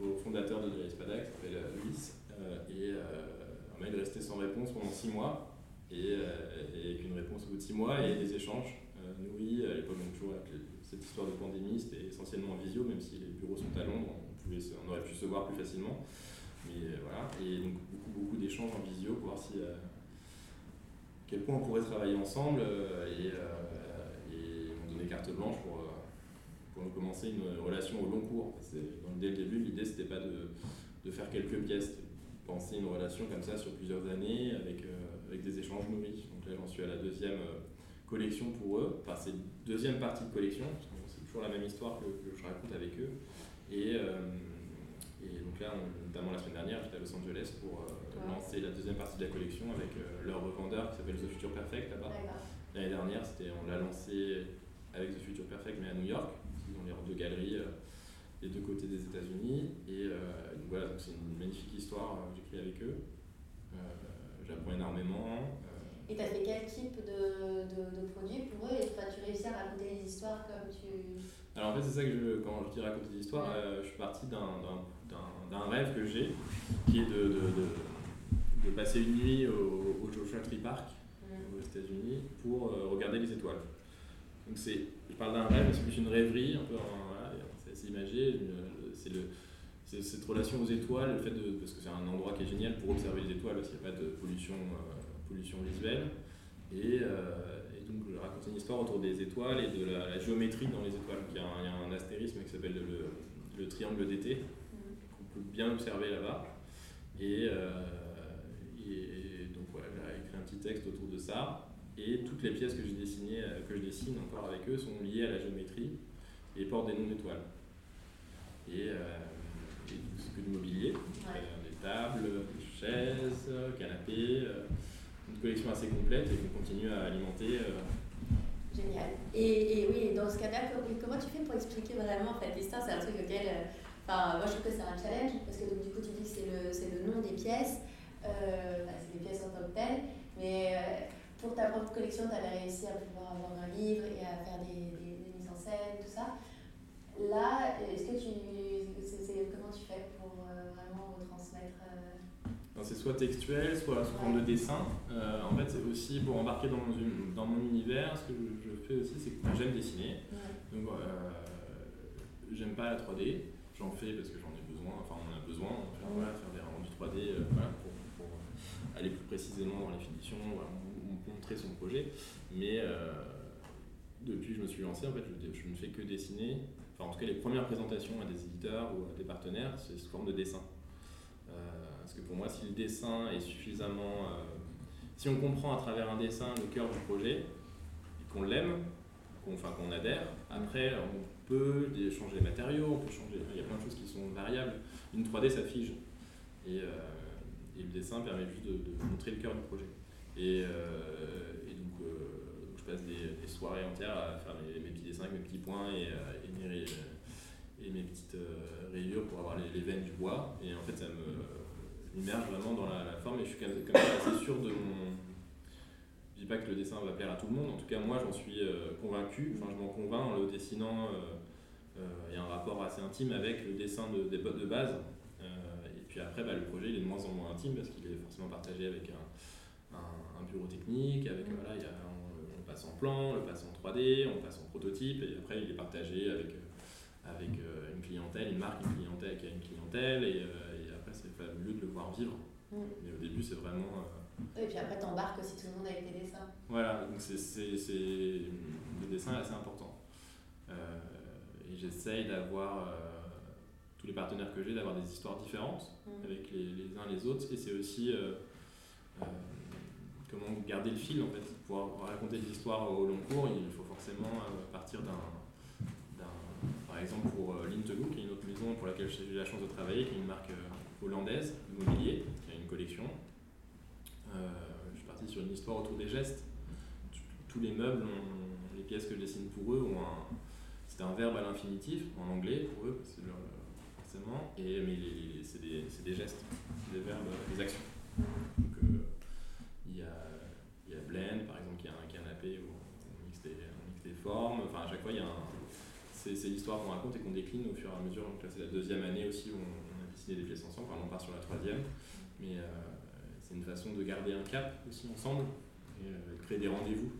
au fondateur de De La Espada qui s'appelle euh, Luis. euh, et euh, un mail resté sans réponse pendant six mois. Et, euh, et avec une réponse au bout de six mois et des échanges euh, nourris. À l'époque, toujours avec les- cette histoire de pandémie, c'était essentiellement en visio, même si les bureaux sont à Londres, on, on aurait pu se voir plus facilement. Mais euh, voilà, et donc beaucoup, d'échanges en visio pour voir si, euh, à quel point on pourrait travailler ensemble euh, et, euh, et m'ont donné carte blanche pour, euh, pour commencer une relation au long cours. Donc, dès le début, l'idée c'était pas de, de faire quelques pièces, de penser une relation comme ça sur plusieurs années avec, euh, avec des échanges nourris. Donc là j'en suis à la deuxième euh, collection pour eux, enfin c'est une deuxième partie de collection, c'est toujours la même histoire que, que je raconte avec eux. Et, euh, et donc là, on- notamment la semaine dernière, j'étais à Los Angeles pour euh, Ouais. lancer la deuxième partie de la collection avec euh, leur revendeur qui s'appelle The Future Perfect là-bas. L'année dernière, c'était, on l'a lancé avec The Future Perfect, mais à New York. Ils ont les deux galeries des deux côtés des États-Unis. Et donc voilà, donc c'est une magnifique histoire que j'écris avec eux. J'apprends énormément. Et t'as fait quel type de, de, de produit pour eux Et enfin, tu réussis à raconter les histoires comme tu. Alors en fait, c'est ça que je, quand je dis raconter des histoires, Ouais. euh, je suis parti d'un- rêve que j'ai, qui est de, de, de, passer une nuit au, au Joshua Tree Park aux États-Unis pour euh, regarder les étoiles. Donc c'est, je parle d'un rêve, c'est plus une rêverie, un peu, voilà, c'est assez imagé. C'est le, cette relation aux étoiles, le fait de, parce que c'est un endroit qui est génial pour observer les étoiles, parce qu'il n'y a pas de pollution, euh, pollution visuelle. Et, euh, et donc je raconte une histoire autour des étoiles et de la, la géométrie dans les étoiles. Donc, Il y, a un, il y a un astérisme qui s'appelle le, le triangle d'été, Mhm. qu'on peut bien observer là-bas. Et, euh, et donc voilà, j'ai écrit un petit texte autour de ça. Et toutes les pièces que j'ai dessinées, euh, que je dessine encore avec eux sont liées à la géométrie et portent des noms d'étoiles. Et, euh, et que du mobilier, Ouais. des tables, des chaises, canapés, collection assez complète et qu'on continue à alimenter. euh, Génial. Et, et oui, dans ce cas-là, co- comment tu fais pour expliquer vraiment en fait l'histoire? C'est un truc auquel. euh, moi je trouve que c'est un challenge parce que donc, du coup tu dis que c'est le, le nom des pièces, euh, c'est des pièces en tant que telles, mais pour ta propre collection, tu avais réussi à pouvoir avoir un livre et à faire des, des, des mises en scène, tout ça. Là, est-ce que tu. c'est- comment tu fais pour euh, vraiment retransmettre C'est soit textuel, soit sous forme de dessin. Euh, en fait, c'est aussi pour embarquer dans mon, uni- dans mon univers. Ce que je, je fais aussi, c'est que j'aime dessiner. Donc, euh, j'aime pas la 3D. J'en fais parce que j'en ai besoin. Enfin, on en a besoin. Faire, voilà, faire des rendus 3D euh, voilà, pour, pour aller plus précisément dans les finitions, voilà, montrer son projet. Mais depuis que je me suis lancé, en fait, je, je ne fais que dessiner. Enfin, en tout cas, les premières présentations à des éditeurs ou à des partenaires, c'est sous forme de dessin. Euh, parce que pour moi, si le dessin est suffisamment. euh, si on comprend à travers un dessin le cœur du projet, et qu'on l'aime, qu'on enfin, qu'on adhère, après on peut changer les matériaux, on peut changer. Il y a plein de choses qui sont variables. Une 3D, ça fige. Et, le dessin permet juste de, montrer le cœur du projet. Et, euh, donc, euh, je passe des, soirées entières à faire mes, petits dessins avec mes petits points et, mes, mes petites rayures pour avoir les, les veines du bois. Et en fait, ça me immerge vraiment dans la, la forme et je suis comme ça assez sûr de mon. Je dis pas que le dessin va plaire à tout le monde, en tout cas, moi j'en suis euh, convaincu. Enfin, je m'en convainc en le dessinant. Il y a un rapport assez intime avec le dessin de, des bottes de base. Euh, et puis après, bah, le projet il est de moins en moins intime parce qu'il est forcément partagé avec un, un- un bureau technique, avec Mm. voilà, il y a, on, on passe en plan, on le passe en 3D, on passe en prototype, et après il est partagé avec, euh, avec euh, une clientèle, une marque, une clientèle qui a une clientèle, et, euh, c'est fabuleux de le voir vivre. Mm. Mais au début, c'est vraiment. euh, Et puis après, t'embarques aussi tout le monde avec tes dessins. Voilà, donc c'est, c'est, c'est... le dessin est assez important. Euh, et j'essaye d'avoir, euh, tous les partenaires que j'ai, d'avoir des histoires différentes Mm. avec les, les uns les autres. Et c'est aussi euh, euh, comment garder le fil en fait. Pour pouvoir raconter des histoires au long cours, il faut forcément euh, partir d'un, d'un- Par exemple, pour euh, Lintelou, qui est une autre maison pour laquelle j'ai eu la chance de travailler, qui est une marque hollandaise immobilier, qui a une collection. Euh, je suis parti sur une histoire autour des gestes. Tous les meubles, les pièces que je dessine pour eux, ont un, c'est un verbe à l'infinitif en anglais pour eux, leur- forcément, et, mais c'est des, c'est des gestes, des verbes, euh, des actions. Donc euh, il y, a, y a blend par exemple qui a un canapé où on mixe des, formes, enfin à chaque fois il y a. C'est, c'est l'histoire qu'on raconte et qu'on décline au fur et à mesure. Donc là c'est la deuxième année aussi où on, dessiné des pièces ensemble, enfin on part sur la troisième. Mais euh, c'est une façon de garder un cap aussi ensemble et euh, de créer des rendez-vous.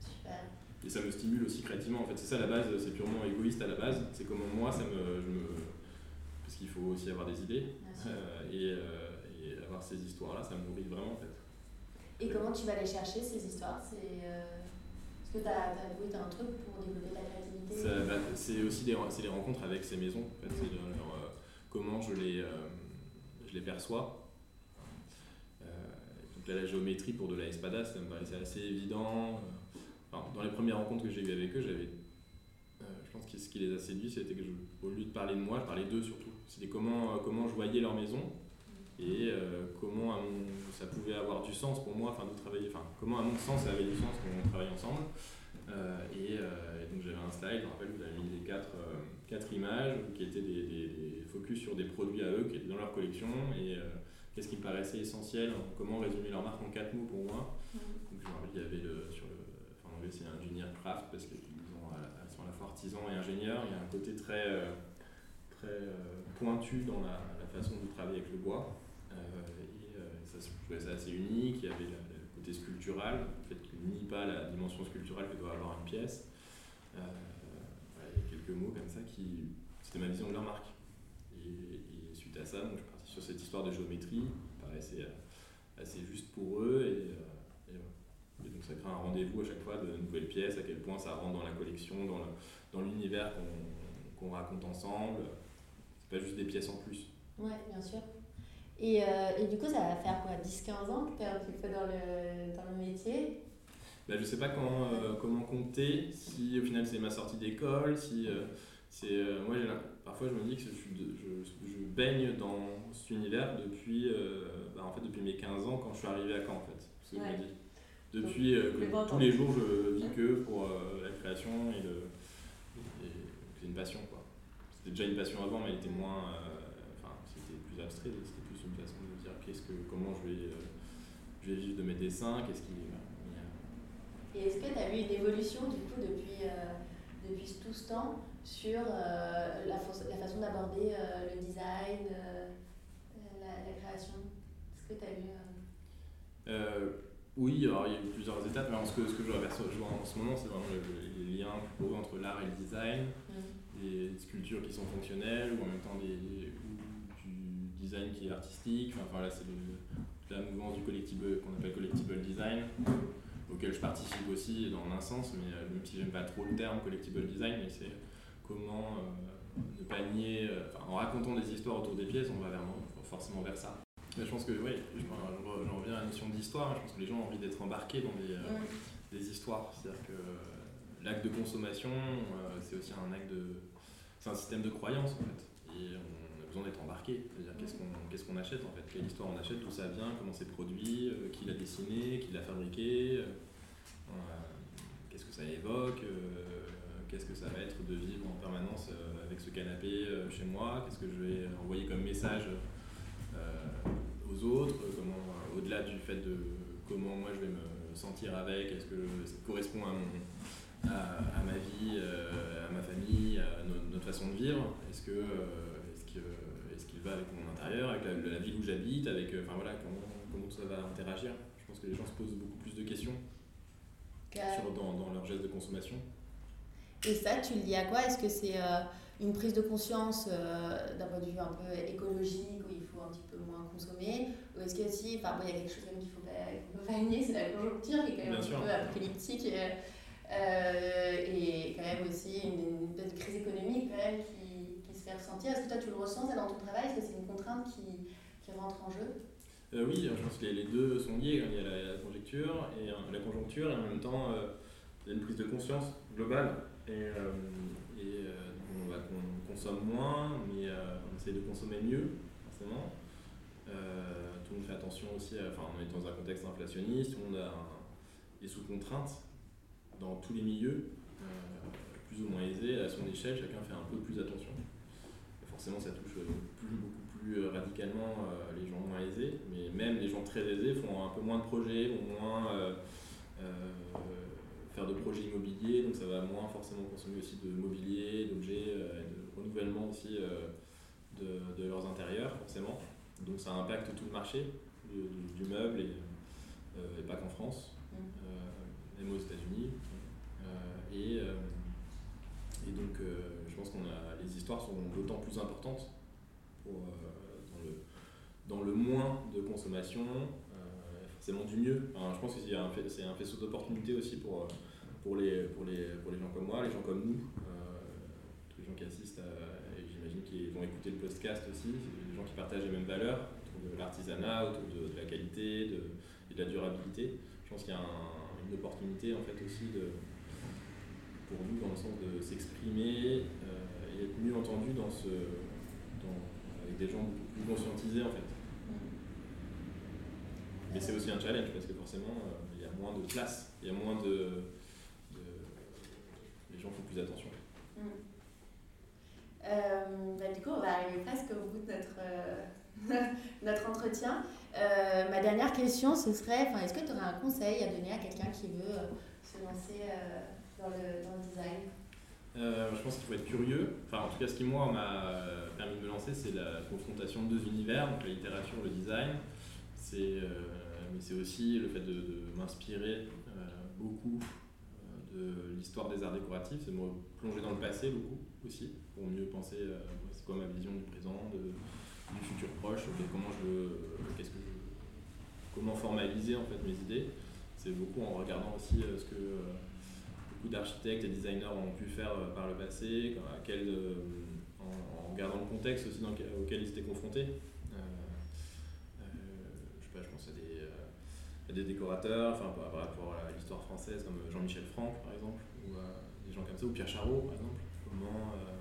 Super. Et ça me stimule aussi créativement. En fait, c'est ça la base, c'est purement égoïste à la base. C'est comment moi, ça me, je me. Parce qu'il faut aussi avoir des idées. Euh, et, et avoir ces histoires-là, ça me nourrit vraiment en fait. Et comment tu vas les chercher, ces histoires? C'est. Est-ce que tu as, oui, t'as un truc pour développer ta créativité? Bah, c'est aussi des, c'est les rencontres avec ces maisons. En fait, comment je les, euh, je les perçois. Euh, donc la géométrie pour de la espada, ça me paraissait assez évident. Euh, dans les premières rencontres que j'ai eues avec eux, j'avais, je pense que ce qui les a séduits, c'était que au lieu de parler de moi, je parlais d'eux surtout. C'était comment, comment je voyais leur maison et comment ça pouvait avoir du sens pour moi, de travailler, enfin comment à mon sens ça avait du sens qu'on travaille ensemble. Et, donc j'avais un slide, je me rappelle, où j'avais mis les quatre, quatre images qui étaient des focus sur des produits à eux qui étaient dans leur collection et euh, qu'est-ce qui me paraissait essentiel, comment résumer leur marque en quatre mots pour moi. Donc je me rappelle, il y avait le, sur le, enfin, en anglais c'est engineer craft parce qu'ils ils sont à la fois artisans et ingénieurs. Il y a un côté très, euh, très euh, pointu dans la, la façon de travailler avec le bois. Euh, et euh, ça, je trouvais ça assez unique. Il y avait le côté sculptural, le fait qu'il nie pas la dimension sculpturale que doit avoir une pièce. Euh, il y a quelques mots comme ça qui. C'était ma vision de leur marque. Et, et suite à ça, donc, je suis parti sur cette histoire de géométrie, qui paraissait euh, assez juste pour eux. Et, euh, et donc ça crée un rendez-vous à chaque fois de nouvelles pièces, à quel point ça rentre dans la collection, dans l'univers qu'on qu'on raconte ensemble. C'est pas juste des pièces en plus. Ouais, bien sûr. Et, euh, et du coup, ça va faire quoi 10-15 ans que tu es un petit peu dans le, dans le métier? Bah, je sais pas comment, euh, comment compter, si au final c'est ma sortie d'école, si euh, c'est. euh, moi, parfois je me dis que je, je, je baigne dans cet univers depuis, euh, bah, en fait, depuis mes 15 ans quand je suis arrivé à Caen en fait. C'est ce que je me dis. Depuis euh, que tous les jours je vis que pour la création et le. et- c'est une passion quoi. C'était déjà une passion avant, mais elle était moins. Enfin, c'était plus abstrait, c'était plus une façon de dire qu'est-ce que, comment je vais, je vais vivre de mes dessins, qu'est-ce qui. Et est-ce que tu as eu une évolution du coup depuis, euh, depuis tout ce temps sur euh, la, fa- la façon d'aborder euh, le design, euh, la, la création. Est-ce que tu as Euh, oui, alors il y a eu plusieurs étapes, mais en ce que, ce que je vois en ce moment, c'est vraiment le- les liens entre l'art et le design, des sculptures qui sont fonctionnelles, ou en même temps des, du design qui est artistique. Enfin, voilà, c'est le- la mouvance du collectible qu'on appelle collectible design, auquel je participe aussi dans un sens, mais même si j'aime pas trop le terme collectible design, mais c'est comment euh, ne pas nier, euh, en racontant des histoires autour des pièces, on va vers, forcément vers ça. Mais je pense que oui, j'en reviens à la notion d'histoire. Je pense que les gens ont envie d'être embarqués dans des, euh, des histoires. C'est-à-dire que l'acte de consommation, c'est aussi un acte de. C'est un système de croyance en fait. Et on a besoin d'être embarqué. C'est-à-dire qu'est-ce qu'on qu'est-ce qu'on achète en fait? Quelle histoire on achète? D'où ça vient? Comment c'est produit? Qui l'a dessiné? Qui l'a fabriqué? Qu'est-ce que ça évoque? Qu'est-ce que ça va être de vivre en permanence euh, avec ce canapé euh, chez moi Qu'est-ce que je vais envoyer comme message euh, aux autres, comment, au-delà du fait de comment moi je vais me sentir avec, est-ce que ça correspond à, mon, à, à ma vie, à ma famille, à no- notre façon de vivre, est-ce que est-ce que est-ce qu'il va avec mon intérieur, avec la, la ville où j'habite, avec enfin voilà comment, comment tout ça va interagir? Je pense que les gens se posent beaucoup plus de questions que- sur, dans, dans leur geste de consommation. Et ça, tu le dis à quoi? Est-ce que c'est euh, une prise de conscience d'un point de vue un peu écologique où il faut un petit peu moins consommer? Ou est-ce qu'il aussi, enfin, il y a quelque chose qu'il faut pas, nier, c'est la conjoncture qui est quand même un peu apocalyptique. et quand même aussi une, une, crise économique quand même qui, qui se fait ressentir. Est-ce que toi tu le ressens dans ton travail? Est-ce que c'est une contrainte qui, qui rentre en jeu? Euh, oui, je pense que les, deux sont liés. Il y a la, conjecture et la conjoncture, et en même temps, euh, il y a une prise de conscience globale. Et, euh, et on, consomme moins, mais on essaie de consommer mieux, forcément. tout le monde fait attention aussi, enfin, on est dans un contexte inflationniste, tout le monde est sous contrainte dans tous les milieux, plus ou moins aisés, à son échelle, chacun fait un peu plus attention. forcément, ça touche plus, beaucoup euh, radicalement euh, les gens moins aisés, mais même les gens très aisés font un peu moins de projets, vont moins euh, faire de projets immobiliers, donc ça va moins forcément consommer aussi de mobilier, d'objets, de renouvellement aussi de, de, leurs intérieurs, forcément. Donc ça impacte tout le marché du, meuble et, et pas qu'en France, mmh. même aux États-Unis. et, et donc je pense qu'on a les histoires sont d'autant plus importantes pour, dans le moins de consommation, euh, forcément du mieux. je pense que c'est un, faisceau d'opportunités aussi pour, euh, pour, les, pour, les, pour les gens comme moi, les gens comme nous, euh, tous les gens qui assistent, et j'imagine qu'ils vont écouter le podcast aussi, les gens qui partagent les mêmes valeurs autour de l'artisanat, autour de, la qualité de, et de la durabilité. Je pense qu'il y a une opportunité en fait aussi de, pour nous dans le sens de s'exprimer et être mieux entendu dans ce, avec des gens beaucoup plus conscientisés en fait. Mais c'est aussi un challenge parce que forcément, euh, il y a moins de place, il y a moins de. Gens font plus attention. Mm. Euh, bah, du coup, on va arriver presque au bout de notre, euh, notre entretien. ma dernière question, ce serait est-ce que tu aurais un conseil à donner à quelqu'un qui veut se lancer dans, le, dans, le, design? Je pense qu'il faut être curieux. Enfin, en tout cas, ce qui, moi, m'a permis de me lancer, c'est la confrontation de deux univers, donc la littérature, le design. C'est mais c'est aussi le fait de, m'inspirer euh, beaucoup euh, de l'histoire des arts décoratifs, c'est me plonger dans le passé beaucoup aussi, pour mieux penser euh, c'est quoi ma vision du présent, de, du futur proche, comment je que comment formaliser en fait mes idées. C'est beaucoup en regardant aussi ce que beaucoup d'architectes et designers ont pu faire par le passé, à quel, en, regardant le contexte aussi dans, auquel ils étaient confrontés. Des décorateurs, enfin par rapport à l'histoire française comme Jean-Michel Franck par exemple, ou euh, des gens comme ça, ou Pierre Charot par exemple, comment, euh,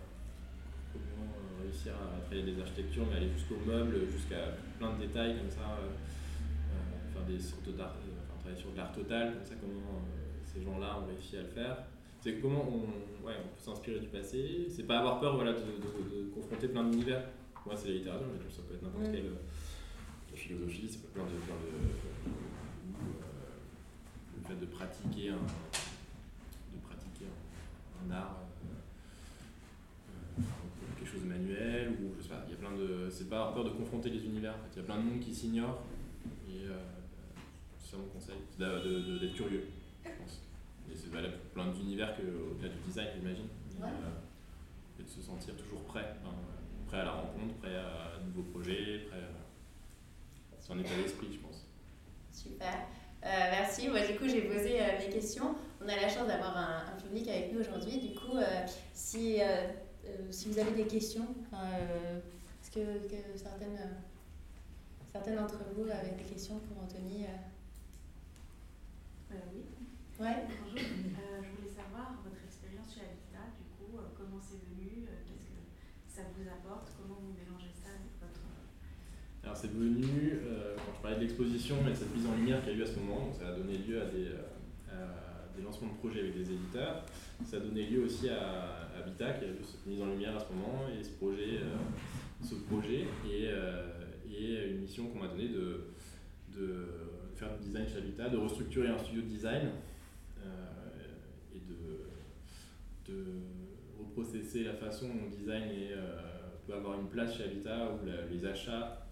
comment euh, réussir à travailler des architectures mais aller jusqu'au meuble, jusqu'à plein de détails comme ça, faire des sortes d'art, enfin travailler sur de l'art total, comme ça comment ces gens-là ont réussi à le faire. C'est comment on, ouais, on peut s'inspirer du passé, c'est pas avoir peur voilà, de, de, confronter plein d'univers. Moi c'est la littérature, mais ça peut être n'importe quelle philosophie, ça peut être plein de, plein de le fait de pratiquer un, de pratiquer un, art, euh, euh, quelque chose de manuel, ou je sais pas, il y a plein de. C'est pas avoir peur de confronter les univers, en fait. il y a plein de monde qui s'ignorent, et euh, c'est mon conseil, c'est d'être curieux, je pense. Et c'est valable pour plein d'univers qu'au-delà du design, j'imagine. Et, de se sentir toujours prêt, prêt à la rencontre, prêt à un nouveau projet, prêt à. C'est un état d'esprit, je pense. Super. Euh, merci. Moi, du coup, j'ai posé euh, mes questions. On a la chance d'avoir un, public avec nous aujourd'hui. Du coup, euh, si, si vous avez des questions, est-ce que, certaines, certaines d'entre vous avaient des questions pour Anthony Oui. Ouais. Bonjour. je voulais savoir votre expérience chez Habitat, du coup, comment c'est venu, qu'est-ce que ça vous apporte, comment vous mélangez alors c'est venu, euh, quand je parlais de l'exposition et cette mise en lumière qu'il y a eu à ce moment, donc ça a donné lieu à des, euh, des, lancements de projets avec des éditeurs. Ça a donné lieu aussi à Habitat qui a eu cette mise en lumière à ce moment et ce projet, euh, ce projet et, et, une mission qu'on m'a donnée de, de, faire du design chez Habitat, de restructurer un studio de design et de, de reprocesser la façon dont le design peut avoir une place chez Habitat où les achats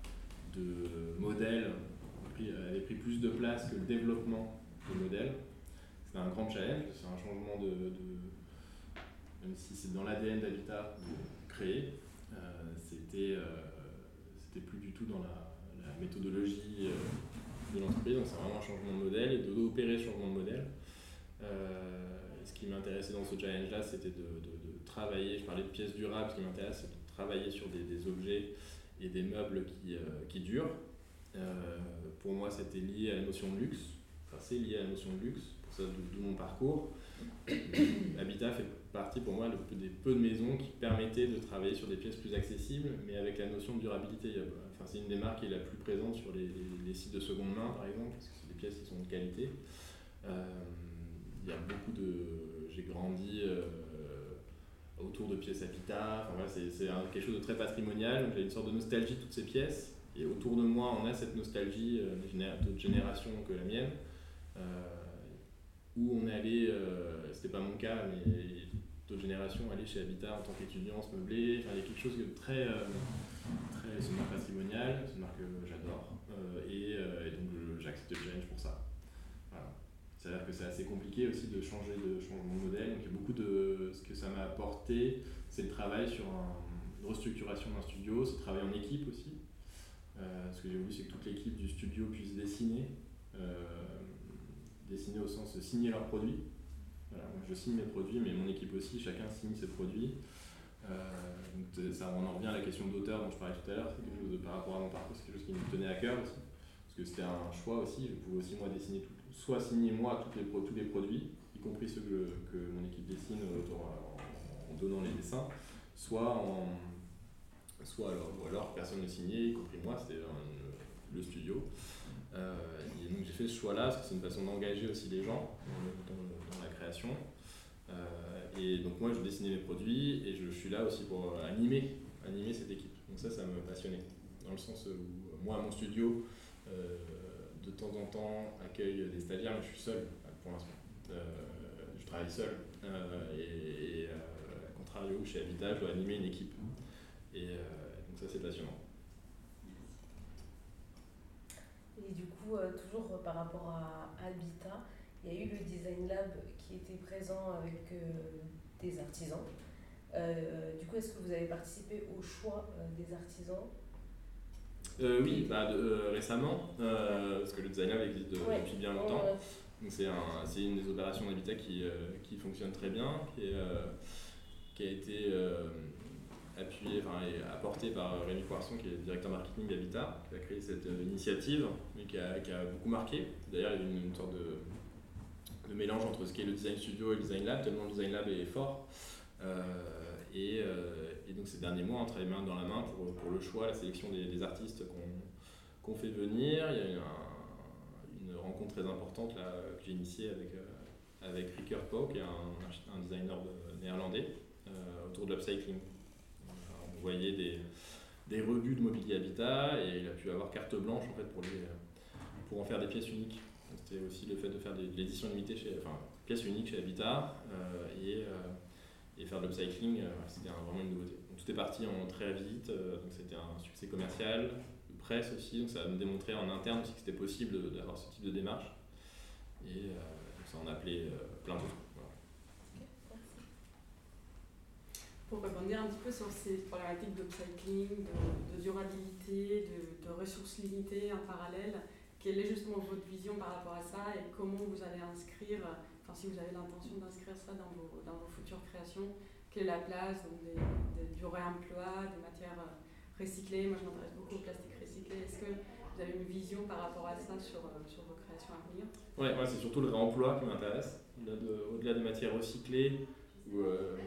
de modèles avait pris plus de place que le développement de modèles. C'est un grand challenge, c'est un changement de, même si c'est dans l'ADN d'Habitat de créer, c'était c'était plus du tout dans la, méthodologie de l'entreprise, donc c'est vraiment un changement de modèle et d'opérer ce changement de modèle. ce qui m'intéressait dans ce challenge-là, c'était de, travailler, je parlais de pièces durables, ce qui m'intéresse, c'est de travailler sur des objets et des meubles qui, qui durent. pour moi, c'était lié à la notion de luxe, enfin c'est lié à la notion de luxe, pour ça d'où mon parcours. Habitat fait partie pour moi des peu de maisons qui permettaient de travailler sur des pièces plus accessibles, mais avec la notion de durabilité. Enfin, c'est une des marques qui est la plus présente sur les, les, sites de seconde main, par exemple, parce que c'est des pièces qui sont de qualité. Euh, il y a beaucoup de. J'ai grandi euh, autour de pièces Habitat. Enfin, voilà, c'est quelque chose de très patrimonial. J'ai une sorte de nostalgie de toutes ces pièces. Et autour de moi, on a cette nostalgie euh, d'autres générations que la mienne où on est allé, euh, c'était pas mon cas, mais d'autres générations aller chez Habitat en tant qu'étudiant, se meubler. Enfin, il y a quelque chose de très, euh, très que j'adore, euh, et, donc j'accepte le challenge pour ça. Voilà. C'est-à-dire que c'est assez compliqué aussi de changer de changement de modèle. Donc il y a beaucoup de ce que ça m'a apporté, c'est le travail sur une restructuration d'un studio, c'est le travail en équipe aussi. ce que j'ai voulu, c'est que toute l'équipe du studio puisse dessiner dessiner au sens de signer leurs produits. Je signe mes produits, mais mon équipe aussi, chacun signe ses produits. Euh, donc ça, on en revient à la question d'auteur dont je parlais tout à l'heure, c'est quelque chose par rapport à mon parcours, c'est quelque chose qui me tenait à cœur aussi. Parce que c'était un choix aussi, je pouvais aussi moi dessiner tout, soit signer moi les, tous les produits, y compris ceux que, que mon équipe dessine en, en, donnant les dessins, soit en, soit alors, ou alors personne ne signait, y compris moi, c'était le studio. Euh, et donc j'ai fait ce choix-là parce que c'est une façon d'engager aussi les gens dans, la création. Euh, et donc moi je dessinais mes produits et je, suis là aussi pour animer, animer cette équipe. Donc ça, ça me passionnait. Dans le sens où moi, mon studio, euh, de temps en temps, accueille des stagiaires, mais je suis seul pour l'instant. je travaille seul. et, à contrario, chez Habitat, je dois animer une équipe. Et donc ça, c'est passionnant. Et du coup, euh, toujours par rapport à Habitat, il y a eu le Design Lab qui était présent avec euh, des artisans. Euh, du coup, est-ce que vous avez participé au choix des artisans? Oui, bah, récemment, parce que le Design Lab existe depuis bien longtemps. c'est un, une des opérations d'habitat qui, qui fonctionne très bien, qui, qui a été appuyé, enfin, et apporté par Rémi Poisson, qui est directeur marketing d'Habitat, qui a créé cette euh, initiative, mais qui a, qui a beaucoup marqué. D'ailleurs, il y a une, une sorte de, mélange entre ce qu'est le design studio et le design lab, tellement le design lab est fort. Euh, et, euh, et, donc ces derniers mois, on travaille main dans la main pour, le choix, la sélection des, artistes qu'on fait venir. Il y a une, une rencontre très importante là, que j'ai initiée avec, avec Ricker Poe, qui est un, designer néerlandais, autour de l'upcycling voyez des, des revues de mobilier habitat et il a pu avoir carte blanche en fait pour, en faire des pièces uniques. C'était aussi le fait de faire de l'édition limitée enfin, pièces uniques chez Habitat euh, euh, et, faire de l'upcycling, euh, c'était vraiment une nouveauté. Tout est parti en très vite, donc c'était un succès commercial, presse aussi, donc ça a démontré en interne aussi que c'était possible d'avoir ce type de démarche. Et ça en a appelé plein d'autres. pour rebondir un petit peu sur ces problématiques d'upcycling, de, de, durabilité, de, de, ressources limitées en parallèle, quelle est justement votre vision par rapport à ça et comment vous allez inscrire, si vous avez l'intention d'inscrire ça dans vos, futures créations, quelle est la place du réemploi, des matières recyclées, moi je m'intéresse beaucoup au plastique recyclé, est-ce que vous avez une vision par rapport à ça sur, sur vos créations à venir? Ouais c'est surtout le réemploi qui m'intéresse, au-delà des matières recyclées, où, euh,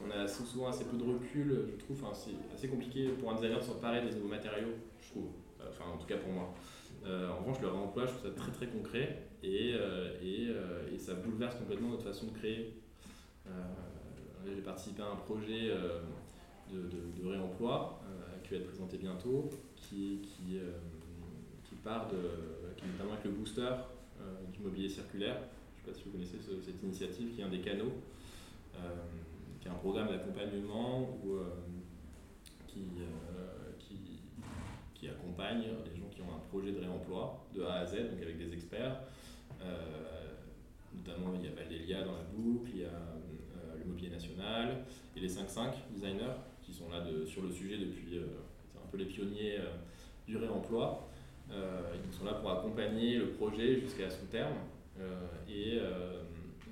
on a souvent assez peu de recul, je trouve. Enfin, c'est assez compliqué pour un designer de s'emparer des nouveaux matériaux, je trouve. Enfin, en tout cas pour moi. Euh, en revanche, le réemploi, je trouve ça très très concret et, euh, et, euh, et, ça bouleverse complètement notre façon de créer. J'ai participé à un projet de, de, réemploi qui va être présenté bientôt, qui, qui, qui part de, qui notamment avec le booster du mobilier circulaire. Je ne sais pas si vous connaissez cette initiative, qui est un des canaux un programme d'accompagnement euh, qui, euh, qui, qui, accompagne les gens qui ont un projet de réemploi de A à Z, donc avec des experts. Euh, notamment, il y a Valdélia dans la boucle, il y a le Mobilier National, et les 5-5 designers, qui sont là de, sur le sujet depuis, c'est un peu les pionniers du réemploi. ils sont là pour accompagner le projet jusqu'à son terme. et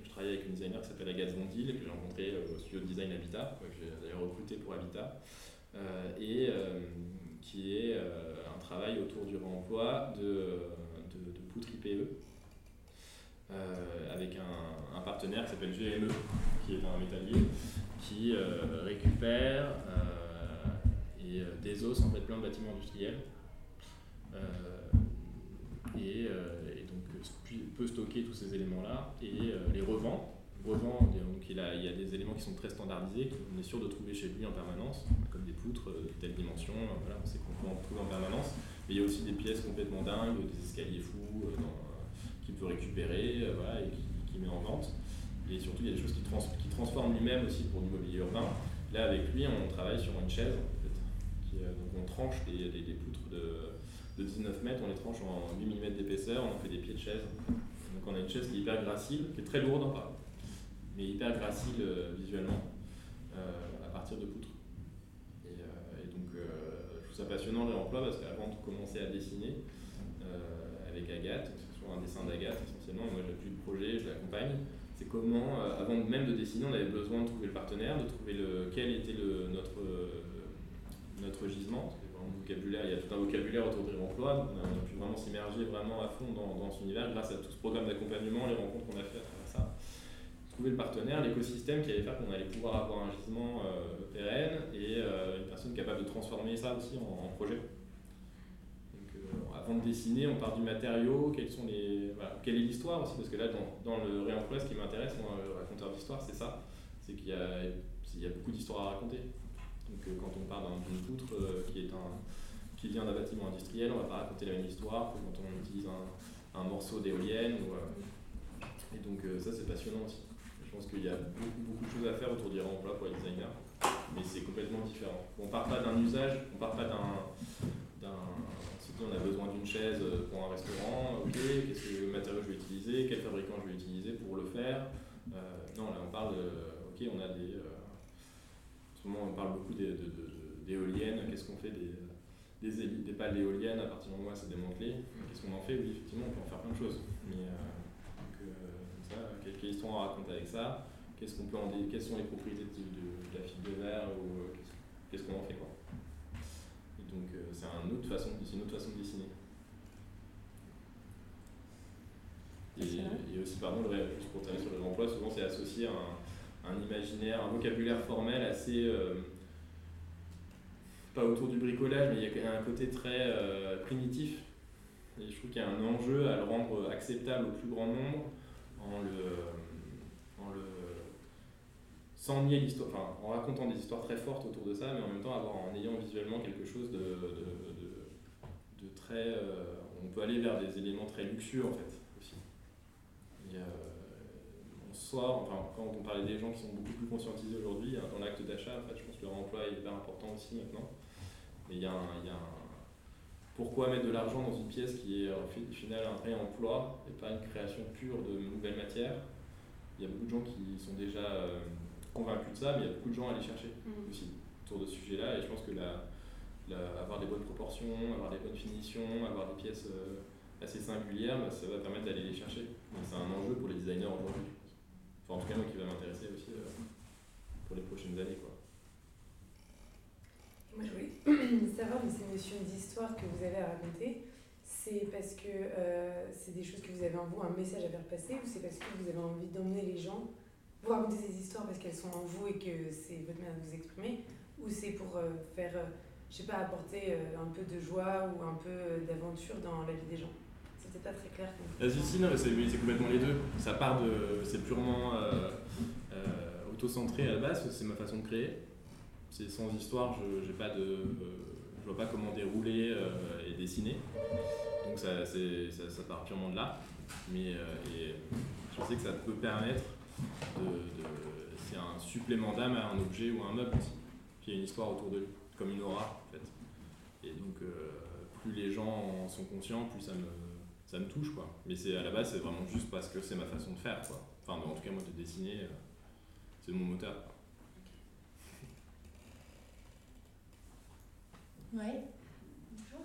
je travaille avec une designer qui s'appelle Agathe Zondil, que j'ai rencontré au studio de design Habitat, que j'ai d'ailleurs recruté pour Habitat, et qui est un travail autour du réemploi de, de, poutres IPE. Euh, avec un, partenaire qui s'appelle GME, qui est un métallier, qui euh, récupère euh, et désosse en fait plein de bâtiments industriels. Et, donc peut stocker tous ces éléments-là et les revend revend, donc il, a, il y a des éléments qui sont très standardisés, qu'on est sûr de trouver chez lui en permanence, des de telle dimension, voilà, on sait qu'on peut en trouver en permanence. Mais il y a aussi des pièces complètement dingues, des escaliers fous, dans, qu'il peut récupérer euh, voilà, et qui, met en vente. Et surtout, il y a des choses qui, trans qui transforment lui-même aussi pour l'immobilier urbain. Là, avec lui, on travaille sur une chaise. En qui, euh, donc on tranche des, poutres de, de, 19 mètres, on les tranche en 8 mm d'épaisseur, on en fait des pieds de chaise. Donc on a une chaise qui est hyper gracile, qui est très lourde, hein, mais hyper gracile euh, visuellement à partir de poutres. Et, et donc je trouve passionnant le réemploi parce qu'avant de commencer à dessiner avec Agathe, un dessin d'Agathe essentiellement, moi j'appuie le projet, je l'accompagne. C'est comment, euh, avant même de dessiner, on avait besoin de trouver le partenaire, de trouver le, quel était le, notre, euh, notre gisement. vocabulaire, il y a tout un vocabulaire autour du réemploi. On a, pu vraiment s'immerger vraiment à fond dans, dans, cet univers grâce à tout ce programme d'accompagnement, les rencontres qu'on a fait. Trouver le partenaire, l'écosystème qui allait faire qu'on allait pouvoir avoir un gisement euh, pérenne et une personne capable de transformer ça aussi en projet avant de dessiner, on part du matériau, quelle est l'histoire aussi, parce que là, dans, le réemploi, ce qui m'intéresse, moi, le raconteur d'histoire, c'est ça, c'est qu'il y a, beaucoup d'histoires à raconter. Donc euh, quand on parle d'une poutre euh, qui, vient d'un bâtiment industriel, on ne va pas raconter la même histoire que quand on utilise un, morceau d'éolienne. Euh, et donc ça, c'est passionnant aussi. Pense qu'il y a beaucoup, de choses à faire autour du réemploi pour les designers, mais c'est complètement différent. On part pas d'un usage, on part pas d'un on a besoin d'une chaise pour un restaurant, ok, qu'est-ce que matériau je vais utiliser, quel fabricant je vais utiliser pour le faire. Euh, non, là on parle de, ok, on a des. Euh, en ce moment on parle beaucoup d'éoliennes, qu'est-ce qu'on fait des, des, des pales d'éoliennes à partir du moment où c'est démantelé, qu'est-ce qu'on en fait? Oui, effectivement, on peut en faire plein de choses. Euh, quelle, histoire on raconte avec ça Qu'est-ce qu'on peut en Quelles sont les propriétés de, de, la fibre de verre ou qu'est-ce qu'on en fait quoi donc euh, c'est une autre façon, une autre façon de dessiner. Et, aussi, pardon, le, juste pour terminer sur le remploi, souvent c'est associé à un, un, imaginaire, un vocabulaire formel assez. Euh, pas autour du bricolage, mais il y a un côté très euh, primitif. Et je trouve qu'il y a un enjeu à le rendre acceptable au plus grand nombre en le, en le sans nier l'histoire, enfin, en racontant des histoires très fortes autour de ça, mais en même temps avoir, en ayant visuellement quelque chose de, de, de, très. Euh, on peut aller vers des éléments très luxueux en fait aussi. Il on sort, enfin, quand on parlait des gens qui sont beaucoup plus conscientisés aujourd'hui, dans l'acte d'achat, en fait, je pense que leur emploi est hyper important aussi maintenant. Mais il y a y a un pourquoi mettre de l'argent dans une pièce qui est au final un réemploi et pas une création pure de nouvelles matières? Il y a beaucoup de gens qui sont déjà euh, convaincu de ça, mais il y a beaucoup de gens à aller chercher mm. aussi autour de ce sujet-là. Et je pense que la, avoir des bonnes proportions, avoir des bonnes finitions, avoir des pièces euh, assez singulières, bah, ça va permettre d'aller les chercher. C'est un enjeu pour les designers aujourd'hui. Enfin, en tout cas, moi qui va m'intéresser aussi euh, pour les prochaines années. Quoi. Moi, je voulais mais ces notions d'histoire que vous avez à raconter, c'est parce que euh, c'est des choses que vous avez en vous, un message à faire passer, ou c'est parce que vous avez envie d'emmener les gens vous racontez ces histoires parce qu'elles sont en vous et que c'est votre manière de vous exprimer Ou c'est pour euh, faire, euh, je sais pas, apporter un peu de joie ou un peu d'aventure dans la vie des gens? C'était pas très clair. Vas-y, si, non, c'est complètement les deux. Ça part de. C'est purement auto-centré à la base, c'est ma façon de créer. C'est sans histoire, je, pas de, je vois pas comment dérouler et dessiner. Donc ça, ça, part purement de là. Mais et je sais que ça peut permettre c'est un supplément d'âme à un objet ou à un meuble aussi. Puis il y a une histoire autour de lui, comme une aura en fait. Et donc euh, plus les gens en sont conscients, plus ça me, ça me touche quoi. Mais c'est à la base c'est vraiment juste parce que c'est ma façon de faire quoi. Enfin en tout cas moi de dessiner, euh, c'est mon moteur. Ouais. Bonjour.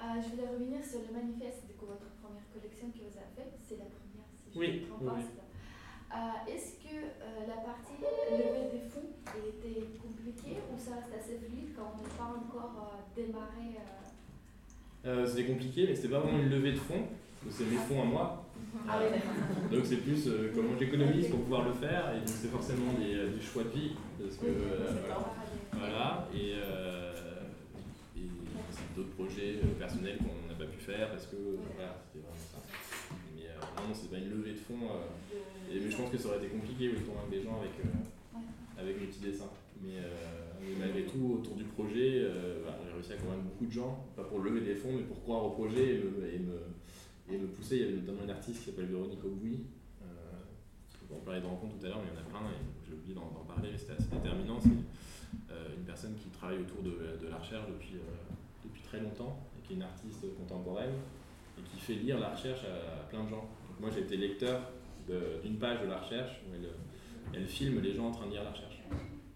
Euh, je voulais revenir sur le manifeste de votre première collection que vous avez faite. C'est la première, si je Oui, ne me trompe oui, pas. oui. Euh, Est-ce que euh, la partie levée des fonds était compliquée ou ça reste assez fluide quand on n'est pas encore euh, démarré euh, Euh, c'était compliqué, mais c'était pas vraiment une levée de fonds. C'est mes fonds à moi. Ah oui. Donc c'est plus euh, comment j'économise pour pouvoir le faire. Et donc c'est forcément des, des choix de vie. Parce que, Oui, euh, voilà. et, euh, d'autres projets euh, personnels qu'on n'a pas pu faire parce que euh, voilà, c'était vraiment ça. Mais euh, non, c'est pas une levée de fonds. et, mais je pense que ça aurait été compliqué de convaincre des gens avec, avec mes. Mais, malgré tout, autour du projet, j'ai réussi à convaincre beaucoup de gens, pas pour lever des fonds, mais pour croire au projet et me, et me, pousser. Il y avait notamment une artiste qui s'appelle Véronique. Euh, on parlait de rencontres tout à l'heure, mais il y en a plein et j'ai oublié d'en parler, mais c'était assez déterminant. C'est une personne qui travaille autour de, de la recherche depuis très longtemps et qui est une artiste contemporaine et qui fait lire la recherche à, plein de gens. Moi j'ai été lecteur d'une page de la recherche où elle, filme les gens en train de lire la recherche.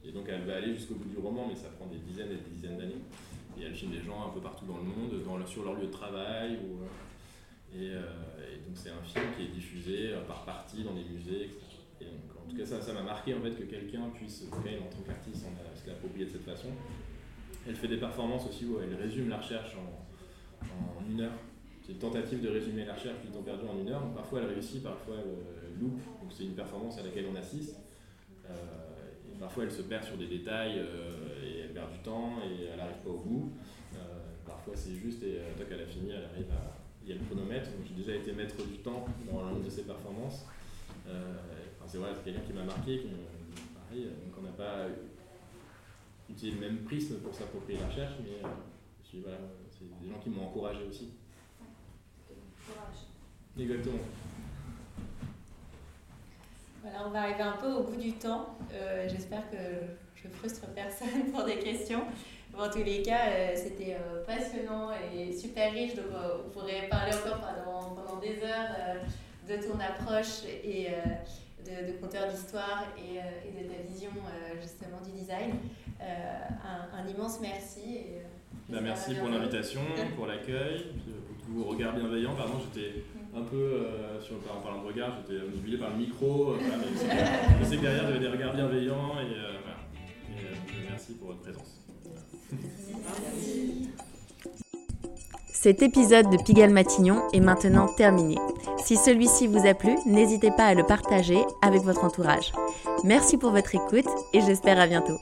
Et donc elle va aller jusqu'au bout du roman, mais ça prend des dizaines et des dizaines d'années. Et elle filme des gens un peu partout dans le monde, sur leur lieu de travail. Euh, et, euh, et donc c'est un film qui est diffusé euh, par partie dans des musées, etc. Et donc, en tout cas, ça m'a marqué en fait que quelqu'un puisse, qu'elle en tant qu'artiste, se l'approprier de cette façon. Elle fait des performances aussi où elle résume la recherche en, une heure. C'est une tentative de résumer la recherche du temps perdu en une heure. Parfois elle réussit, parfois elle euh, loupe. Donc c'est une performance à laquelle on assiste. Euh, et parfois elle se perd sur des détails euh, et elle perd du temps et elle n'arrive pas au bout. Parfois c'est juste et toc, elle a fini, elle arrive à. Il y a le chronomètre. Donc, j'ai déjà été maître du temps dans l'une de ses performances. Enfin, c'est quelqu'un qui m'a marqué. Pareil, donc on n'a pas utilisé le même prisme pour s'approprier la recherche, mais euh, c'est des gens qui m'ont encouragé aussi. Exactement. Voilà, on va arriver un peu au bout du temps. Euh, J'espère que je frustre personne pour des questions. En tous les cas, euh, c'était euh, passionnant et super riche. Donc, on pourrait parler encore pendant, pendant des heures de ton approche et de, de conteur d'histoire et, et de ta vision justement du design. Euh, un, un immense merci. Et, à merci pour l'invitation, pour l'accueil, euh, pour tous vos regards bienveillants. Pardon, j'étais un peu, euh, sur, en parlant de regard, j'étais omnibulé par le micro. euh, voilà, je sais que- derrière, il y avait des regards bienveillants et, euh, voilà. Et, donc, merci pour votre présence. Cet épisode de Pigalle Matignon est maintenant terminé. Si celui-ci vous a plu, n'hésitez pas à le partager avec votre entourage. Merci pour votre écoute et j'espère à bientôt.